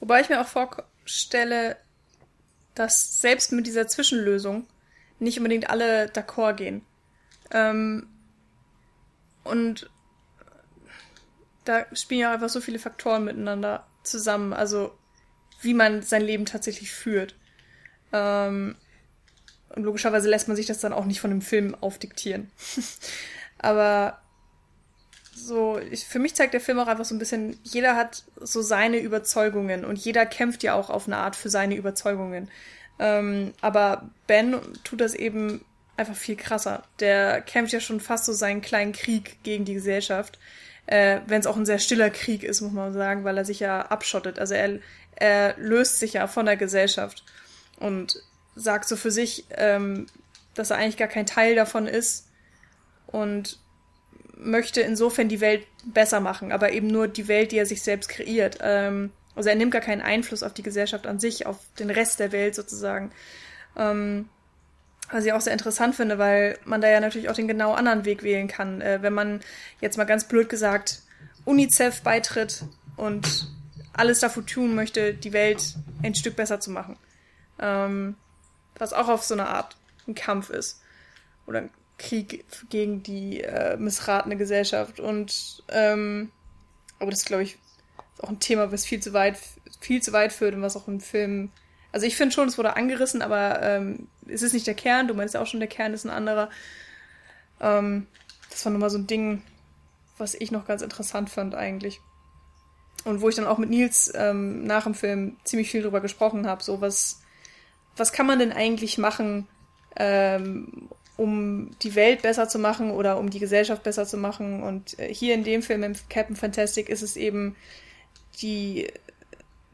Wobei ich mir auch vorstelle, dass selbst mit dieser Zwischenlösung nicht unbedingt alle d'accord gehen. Ähm, und da spielen ja einfach so viele Faktoren miteinander zusammen. Also wie man sein Leben tatsächlich führt. Ähm, und logischerweise lässt man sich das dann auch nicht von dem Film aufdiktieren. Aber so, ich, für mich zeigt der Film auch einfach so ein bisschen, jeder hat so seine Überzeugungen und jeder kämpft ja auch auf eine Art für seine Überzeugungen. Ähm, aber Ben tut das eben einfach viel krasser. Der kämpft ja schon fast so seinen kleinen Krieg gegen die Gesellschaft. Äh, Wenn es auch ein sehr stiller Krieg ist, muss man sagen, weil er sich ja abschottet. Also er, er löst sich ja von der Gesellschaft und sagt so für sich, ähm, dass er eigentlich gar kein Teil davon ist und möchte insofern die Welt besser machen, aber eben nur die Welt, die er sich selbst kreiert. Ähm, also er nimmt gar keinen Einfluss auf die Gesellschaft an sich, auf den Rest der Welt sozusagen. Ähm, was ich auch sehr interessant finde, weil man da ja natürlich auch den genau anderen Weg wählen kann. Äh, wenn man jetzt mal ganz blöd gesagt UNICEF beitritt und alles dafür tun möchte, die Welt ein Stück besser zu machen. Ähm, was auch auf so eine Art ein Kampf ist. Oder ein Krieg gegen die äh, missratene Gesellschaft. Und ähm, aber das glaube ich auch ein Thema, was viel zu weit, viel zu weit führt und was auch im Film. Also ich finde schon, es wurde angerissen, aber ähm, es ist nicht der Kern. Du meinst ja auch schon, der Kern ist ein anderer. Ähm, das war nochmal so ein Ding, was ich noch ganz interessant fand eigentlich. Und wo ich dann auch mit Nils ähm, nach dem Film ziemlich viel drüber gesprochen habe, so was, was kann man denn eigentlich machen, ähm, um die Welt besser zu machen oder um die Gesellschaft besser zu machen. Und äh, hier in dem Film, im Captain Fantastic, ist es eben die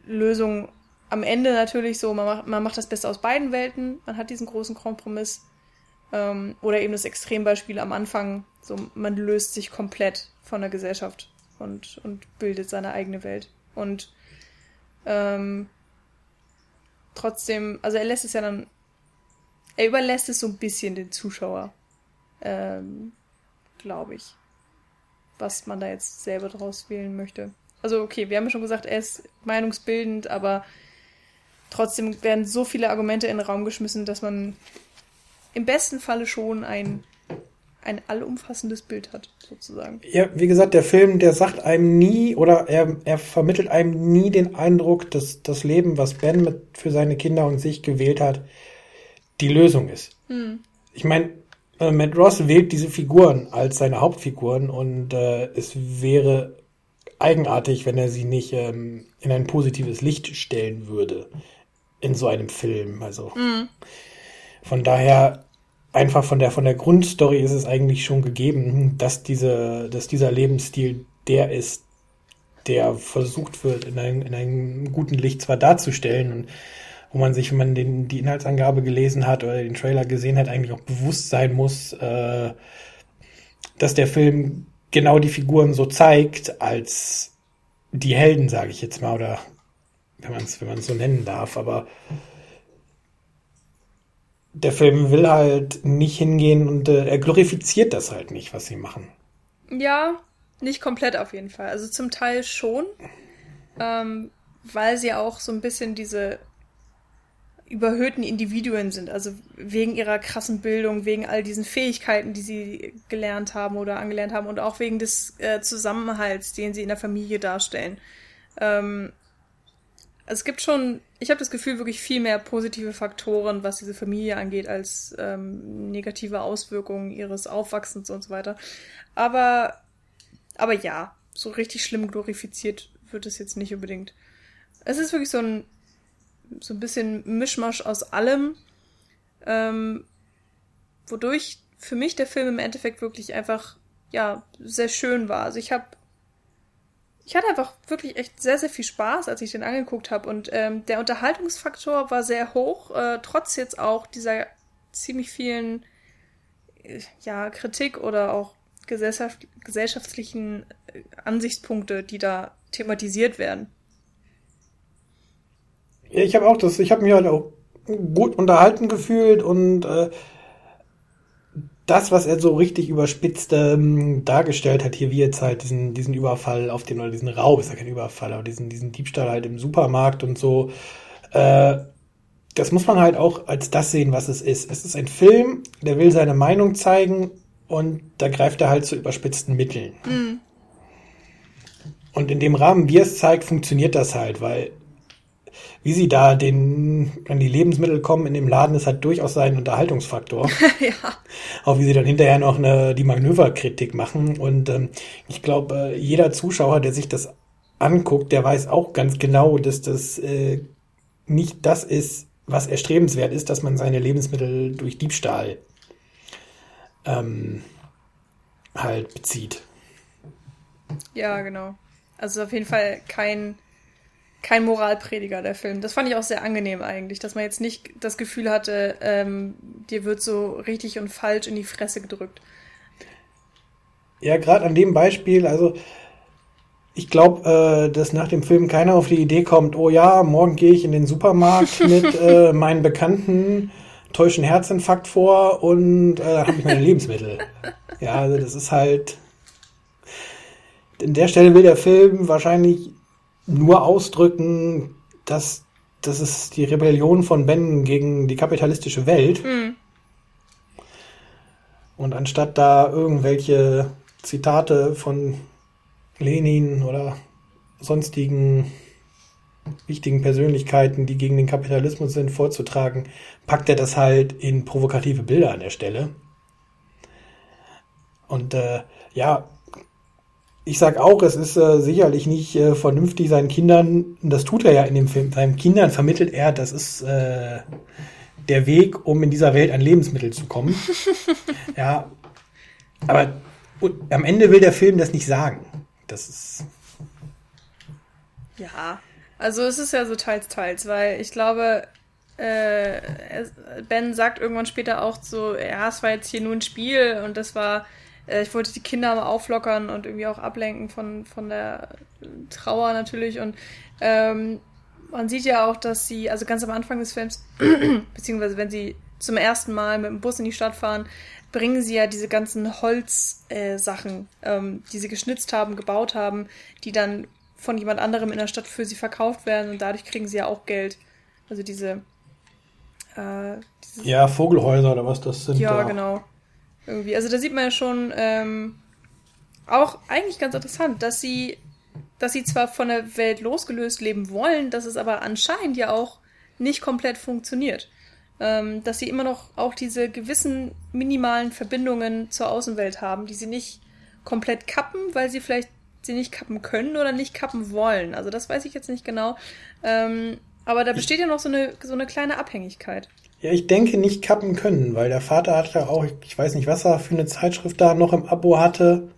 Lösung am Ende natürlich so, man macht, man macht das Beste aus beiden Welten, man hat diesen großen Kompromiss. Ähm, oder eben das Extrembeispiel am Anfang, so man löst sich komplett von der Gesellschaft und, und bildet seine eigene Welt. Und ähm, trotzdem, also er lässt es ja dann er überlässt es so ein bisschen den Zuschauer, ähm, glaube ich, was man da jetzt selber draus wählen möchte. Also okay, wir haben ja schon gesagt, er ist meinungsbildend, aber trotzdem werden so viele Argumente in den Raum geschmissen, dass man im besten Falle schon ein ein allumfassendes Bild hat, sozusagen. Ja, wie gesagt, der Film, der sagt einem nie oder er, er vermittelt einem nie den Eindruck, dass das Leben, was Ben mit für seine Kinder und sich gewählt hat, die Lösung ist. Hm. Ich meine, äh, Matt Ross wählt diese Figuren als seine Hauptfiguren und äh, es wäre eigenartig, wenn er sie nicht ähm, in ein positives Licht stellen würde in so einem Film. Also hm. von daher einfach von der von der Grundstory ist es eigentlich schon gegeben, dass diese dass dieser Lebensstil der ist, der versucht wird in einem, in einem guten Licht zwar darzustellen und wo man sich, wenn man den, die Inhaltsangabe gelesen hat oder den Trailer gesehen hat, eigentlich auch bewusst sein muss, äh, dass der Film genau die Figuren so zeigt, als die Helden, sage ich jetzt mal, oder wenn man es wenn man so nennen darf, aber der Film will halt nicht hingehen und äh, er glorifiziert das halt nicht, was sie machen. Ja, nicht komplett auf jeden Fall. Also zum Teil schon, ähm, weil sie auch so ein bisschen diese überhöhten Individuen sind, also wegen ihrer krassen Bildung, wegen all diesen Fähigkeiten, die sie gelernt haben oder angelernt haben und auch wegen des äh, Zusammenhalts, den sie in der Familie darstellen. Ähm, es gibt schon, ich habe das Gefühl, wirklich viel mehr positive Faktoren, was diese Familie angeht, als ähm, negative Auswirkungen ihres Aufwachsens und so weiter. Aber, aber ja, so richtig schlimm glorifiziert wird es jetzt nicht unbedingt. Es ist wirklich so ein so ein bisschen Mischmasch aus allem, ähm, wodurch für mich der Film im Endeffekt wirklich einfach, ja, sehr schön war. Also ich habe ich hatte einfach wirklich echt sehr, sehr viel Spaß, als ich den angeguckt habe. Und ähm, der Unterhaltungsfaktor war sehr hoch, äh, trotz jetzt auch dieser ziemlich vielen äh, ja, Kritik oder auch gesellschaft gesellschaftlichen äh, Ansichtspunkte, die da thematisiert werden. Ja, ich habe auch das, ich habe mich halt auch gut unterhalten gefühlt und äh, das, was er so richtig überspitzt ähm, dargestellt hat, hier wie jetzt halt diesen, diesen Überfall auf den, oder diesen Raub, ist ja kein Überfall, aber diesen, diesen Diebstahl halt im Supermarkt und so, äh, das muss man halt auch als das sehen, was es ist. Es ist ein Film, der will seine Meinung zeigen und da greift er halt zu überspitzten Mitteln. Mhm. Und in dem Rahmen, wie er es zeigt, funktioniert das halt, weil wie sie da den, an die Lebensmittel kommen in dem Laden, ist halt durchaus sein Unterhaltungsfaktor. ja. Auch wie sie dann hinterher noch eine, die Manöverkritik machen. Und ähm, ich glaube, äh, jeder Zuschauer, der sich das anguckt, der weiß auch ganz genau, dass das äh, nicht das ist, was erstrebenswert ist, dass man seine Lebensmittel durch Diebstahl ähm, halt bezieht. Ja, genau. Also auf jeden Fall kein, kein Moralprediger, der Film. Das fand ich auch sehr angenehm eigentlich, dass man jetzt nicht das Gefühl hatte, ähm, dir wird so richtig und falsch in die Fresse gedrückt. Ja, gerade an dem Beispiel, also ich glaube, äh, dass nach dem Film keiner auf die Idee kommt, oh ja, morgen gehe ich in den Supermarkt mit äh, meinen Bekannten, täuschen Herzinfarkt vor und äh, habe ich meine Lebensmittel. Ja, also das ist halt. An der Stelle will der Film wahrscheinlich nur ausdrücken, dass das ist die Rebellion von Ben gegen die kapitalistische Welt. Mhm. Und anstatt da irgendwelche Zitate von Lenin oder sonstigen wichtigen Persönlichkeiten, die gegen den Kapitalismus sind, vorzutragen, packt er das halt in provokative Bilder an der Stelle. Und äh, ja, ich sag auch, es ist äh, sicherlich nicht äh, vernünftig seinen Kindern, das tut er ja in dem Film, seinen Kindern vermittelt er, das ist äh, der Weg, um in dieser Welt an Lebensmittel zu kommen. ja, aber am Ende will der Film das nicht sagen. Das ist. Ja, also es ist ja so teils, teils, weil ich glaube, äh, Ben sagt irgendwann später auch so, ja, es war jetzt hier nur ein Spiel und das war, äh, ich wollte die Kinder mal auflockern und irgendwie auch ablenken von, von der Trauer natürlich und ähm, man sieht ja auch, dass sie, also ganz am Anfang des Films, beziehungsweise wenn sie zum ersten Mal mit dem Bus in die Stadt fahren, bringen sie ja diese ganzen Holzsachen, äh, ähm, die sie geschnitzt haben, gebaut haben, die dann von jemand anderem in der Stadt für sie verkauft werden und dadurch kriegen sie ja auch Geld. Also diese. Äh, diese ja, Vogelhäuser oder was das sind. Ja, da. genau. Irgendwie. Also da sieht man ja schon ähm, auch eigentlich ganz interessant, dass sie, dass sie zwar von der Welt losgelöst leben wollen, dass es aber anscheinend ja auch nicht komplett funktioniert ähm, dass sie immer noch auch diese gewissen minimalen Verbindungen zur Außenwelt haben, die sie nicht komplett kappen, weil sie vielleicht sie nicht kappen können oder nicht kappen wollen. Also das weiß ich jetzt nicht genau. Ähm, aber da besteht ja noch so eine, so eine kleine Abhängigkeit. Ja, ich denke nicht kappen können, weil der Vater hat ja auch, ich weiß nicht, was er für eine Zeitschrift da noch im Abo hatte,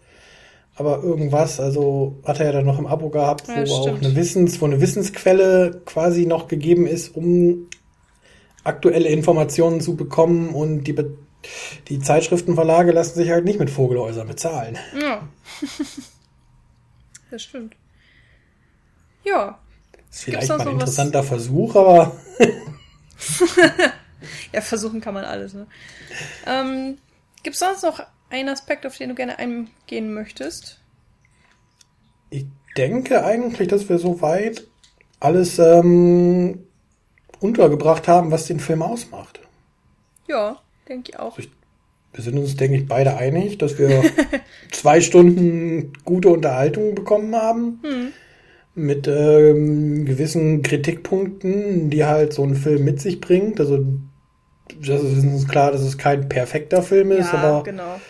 aber irgendwas, also hat er ja dann noch im Abo gehabt, wo ja, auch eine Wissens, wo eine Wissensquelle quasi noch gegeben ist, um aktuelle Informationen zu bekommen und die, die Zeitschriftenverlage lassen sich halt nicht mit Vogelhäusern bezahlen. Ja. das stimmt. Ja. Ist vielleicht mal ein interessanter was? Versuch, aber. ja, versuchen kann man alles. Ne? Ähm, Gibt es sonst noch einen Aspekt, auf den du gerne eingehen möchtest? Ich denke eigentlich, dass wir soweit alles ähm, untergebracht haben, was den Film ausmacht. Ja, denke ich auch. Ich, wir sind uns, denke ich, beide einig, dass wir zwei Stunden gute Unterhaltung bekommen haben. Hm. Mit ähm, gewissen Kritikpunkten, die halt so ein Film mit sich bringt. Also, das ist uns klar, dass es kein perfekter Film ist, ja, aber genau.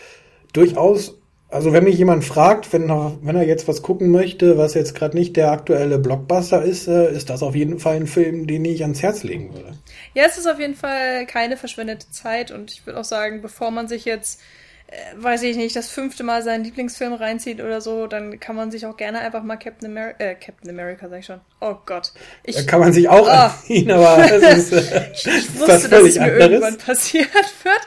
durchaus also wenn mich jemand fragt, wenn er, wenn er jetzt was gucken möchte, was jetzt gerade nicht der aktuelle Blockbuster ist, äh, ist das auf jeden Fall ein Film, den ich ans Herz legen würde. Ja, es ist auf jeden Fall keine verschwendete Zeit und ich würde auch sagen, bevor man sich jetzt, weiß ich nicht, das fünfte Mal seinen Lieblingsfilm reinzieht oder so, dann kann man sich auch gerne einfach mal Captain America, äh, Captain America sag ich schon. Oh Gott. Ich, da kann man sich auch oh. anziehen, aber es ist, äh, ich, ich wusste, dass es mir anderes. irgendwann passiert wird.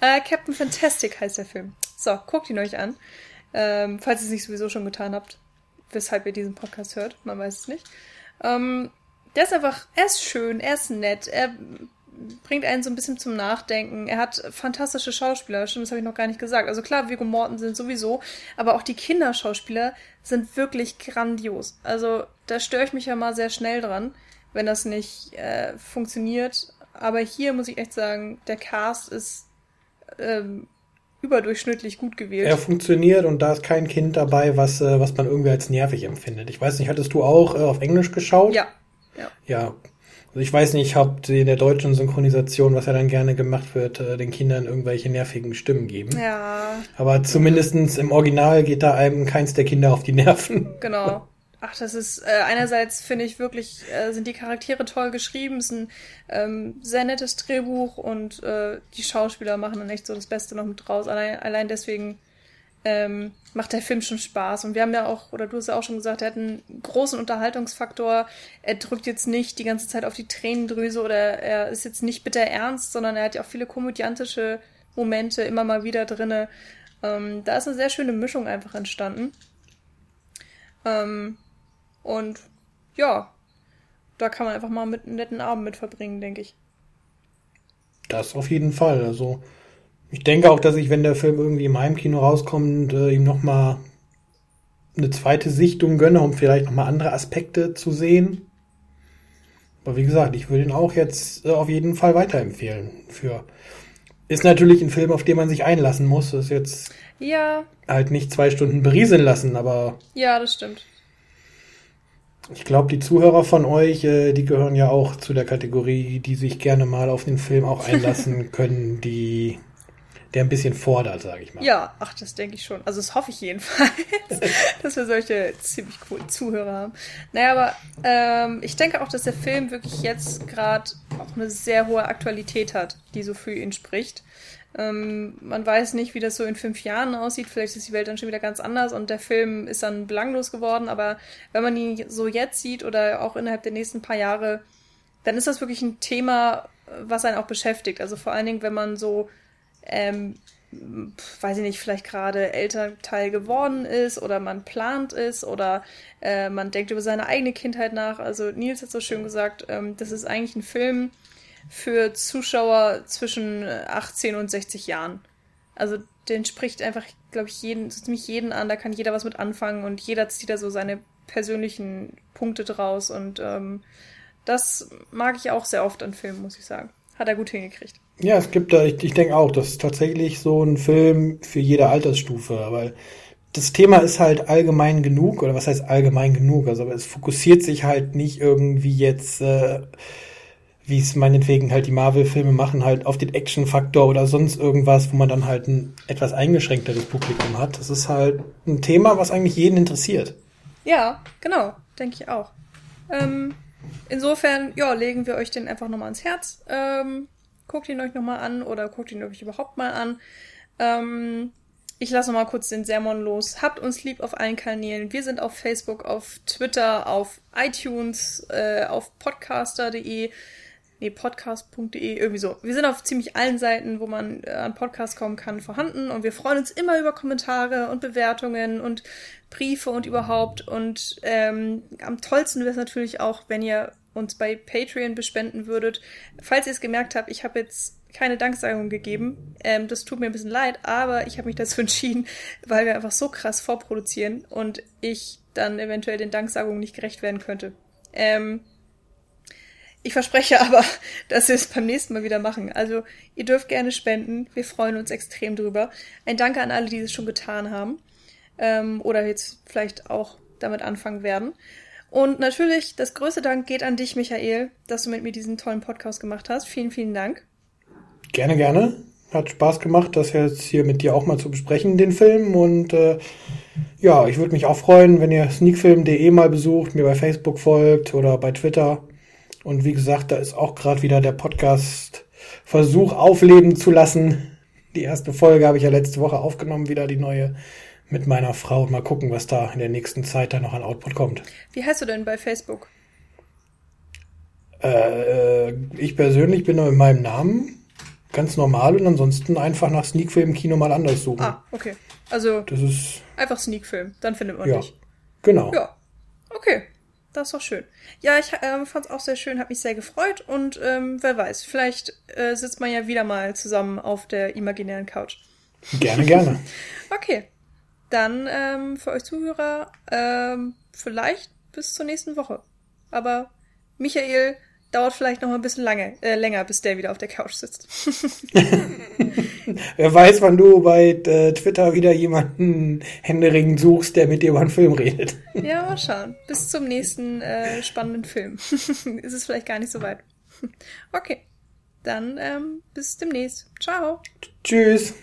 Äh, Captain Fantastic heißt der Film. So, guckt ihn euch an. Ähm, falls ihr es nicht sowieso schon getan habt, weshalb ihr diesen Podcast hört, man weiß es nicht. Ähm, der ist einfach, er ist schön, er ist nett, er bringt einen so ein bisschen zum Nachdenken. Er hat fantastische Schauspieler, stimmt, das habe ich noch gar nicht gesagt. Also klar, Viggo Mortensen sowieso, aber auch die Kinderschauspieler sind wirklich grandios. Also da störe ich mich ja mal sehr schnell dran, wenn das nicht äh, funktioniert. Aber hier muss ich echt sagen, der Cast ist ähm, überdurchschnittlich gut gewählt. Er funktioniert und da ist kein Kind dabei, was, äh, was man irgendwie als nervig empfindet. Ich weiß nicht, hattest du auch äh, auf Englisch geschaut? Ja. Ja. ja. Also ich weiß nicht, ob sie in der deutschen Synchronisation, was ja dann gerne gemacht wird, äh, den Kindern irgendwelche nervigen Stimmen geben. Ja. Aber zumindestens im Original geht da einem keins der Kinder auf die Nerven. Genau. Ach, das ist äh, einerseits finde ich wirklich äh, sind die Charaktere toll geschrieben, es ist ein ähm, sehr nettes Drehbuch und äh, die Schauspieler machen dann echt so das Beste noch mit raus. Allein, allein deswegen ähm, macht der Film schon Spaß. Und wir haben ja auch, oder du hast ja auch schon gesagt, er hat einen großen Unterhaltungsfaktor. Er drückt jetzt nicht die ganze Zeit auf die Tränendrüse oder er ist jetzt nicht bitter ernst, sondern er hat ja auch viele komödiantische Momente immer mal wieder drinne. Ähm, da ist eine sehr schöne Mischung einfach entstanden. Ähm, und ja, da kann man einfach mal mit einem netten Abend mit verbringen, denke ich. Das auf jeden Fall. Also ich denke auch, dass ich, wenn der Film irgendwie im Heimkino rauskommt, äh, ihm nochmal eine zweite Sichtung gönne, um vielleicht nochmal andere Aspekte zu sehen. Aber wie gesagt, ich würde ihn auch jetzt äh, auf jeden Fall weiterempfehlen. Für ist natürlich ein Film, auf den man sich einlassen muss. Das ist jetzt ja. halt nicht zwei Stunden berieseln lassen, aber. Ja, das stimmt. Ich glaube, die Zuhörer von euch, äh, die gehören ja auch zu der Kategorie, die sich gerne mal auf den Film auch einlassen können, die der ein bisschen fordert, sage ich mal. Ja, ach, das denke ich schon. Also das hoffe ich jedenfalls, dass wir solche ziemlich coolen Zuhörer haben. Naja, aber ähm, ich denke auch, dass der Film wirklich jetzt gerade auch eine sehr hohe Aktualität hat, die so für ihn spricht. Ähm, man weiß nicht, wie das so in fünf Jahren aussieht. Vielleicht ist die Welt dann schon wieder ganz anders und der Film ist dann belanglos geworden. Aber wenn man ihn so jetzt sieht oder auch innerhalb der nächsten paar Jahre, dann ist das wirklich ein Thema, was einen auch beschäftigt. Also vor allen Dingen, wenn man so ähm, weiß ich nicht, vielleicht gerade Elternteil geworden ist oder man plant ist oder äh, man denkt über seine eigene Kindheit nach. Also Nils hat so schön gesagt, ähm, das ist eigentlich ein Film für Zuschauer zwischen 18 und 60 Jahren. Also den spricht einfach, glaube ich, jeden, so ziemlich jeden an, da kann jeder was mit anfangen und jeder zieht da so seine persönlichen Punkte draus und ähm, das mag ich auch sehr oft an Filmen, muss ich sagen. Hat er gut hingekriegt. Ja, es gibt da, ich, ich denke auch, das ist tatsächlich so ein Film für jede Altersstufe, weil das Thema ist halt allgemein genug, oder was heißt allgemein genug? Also es fokussiert sich halt nicht irgendwie jetzt, äh, wie es meinetwegen halt die Marvel-Filme machen, halt auf den Action-Faktor oder sonst irgendwas, wo man dann halt ein etwas eingeschränkteres Publikum hat. Das ist halt ein Thema, was eigentlich jeden interessiert. Ja, genau, denke ich auch. Ähm, insofern, ja, legen wir euch den einfach nochmal ans Herz. Ähm, guckt ihn euch nochmal an oder guckt ihn euch überhaupt mal an. Ähm, ich lasse noch mal kurz den Sermon los. Habt uns lieb auf allen Kanälen. Wir sind auf Facebook, auf Twitter, auf iTunes, äh, auf podcaster.de, nee, podcast.de, irgendwie so. Wir sind auf ziemlich allen Seiten, wo man äh, an Podcasts kommen kann, vorhanden und wir freuen uns immer über Kommentare und Bewertungen und Briefe und überhaupt. Und ähm, am tollsten wäre es natürlich auch, wenn ihr uns bei Patreon bespenden würdet. Falls ihr es gemerkt habt, ich habe jetzt keine Danksagung gegeben. Ähm, das tut mir ein bisschen leid, aber ich habe mich dazu entschieden, weil wir einfach so krass vorproduzieren und ich dann eventuell den Danksagungen nicht gerecht werden könnte. Ähm, ich verspreche aber, dass wir es beim nächsten Mal wieder machen. Also ihr dürft gerne spenden. Wir freuen uns extrem drüber. Ein Danke an alle, die es schon getan haben. Ähm, oder jetzt vielleicht auch damit anfangen werden. Und natürlich, das größte Dank geht an dich, Michael, dass du mit mir diesen tollen Podcast gemacht hast. Vielen, vielen Dank. Gerne, gerne. Hat Spaß gemacht, das jetzt hier mit dir auch mal zu besprechen, den Film. Und äh, ja, ich würde mich auch freuen, wenn ihr sneakfilm.de mal besucht, mir bei Facebook folgt oder bei Twitter. Und wie gesagt, da ist auch gerade wieder der Podcast Versuch aufleben zu lassen. Die erste Folge habe ich ja letzte Woche aufgenommen, wieder die neue mit meiner Frau mal gucken, was da in der nächsten Zeit dann noch an Output kommt. Wie heißt du denn bei Facebook? Äh, ich persönlich bin nur in meinem Namen ganz normal und ansonsten einfach nach Sneakfilm im Kino mal anders suchen. Ah, okay. Also das ist einfach Sneakfilm, dann findet man ja, dich. Genau. Ja. Okay. Das ist doch schön. Ja, ich ähm, fand es auch sehr schön, habe mich sehr gefreut und ähm, wer weiß, vielleicht äh, sitzt man ja wieder mal zusammen auf der imaginären Couch. Gerne, gerne. okay dann ähm, für euch Zuhörer ähm, vielleicht bis zur nächsten Woche. Aber Michael dauert vielleicht noch ein bisschen lange, äh, länger, bis der wieder auf der Couch sitzt. Wer weiß, wann du bei äh, Twitter wieder jemanden händeringend suchst, der mit dir über einen Film redet. Ja, mal schauen. Bis zum nächsten äh, spannenden Film. Ist es vielleicht gar nicht so weit. Okay. Dann ähm, bis demnächst. Ciao. Tschüss.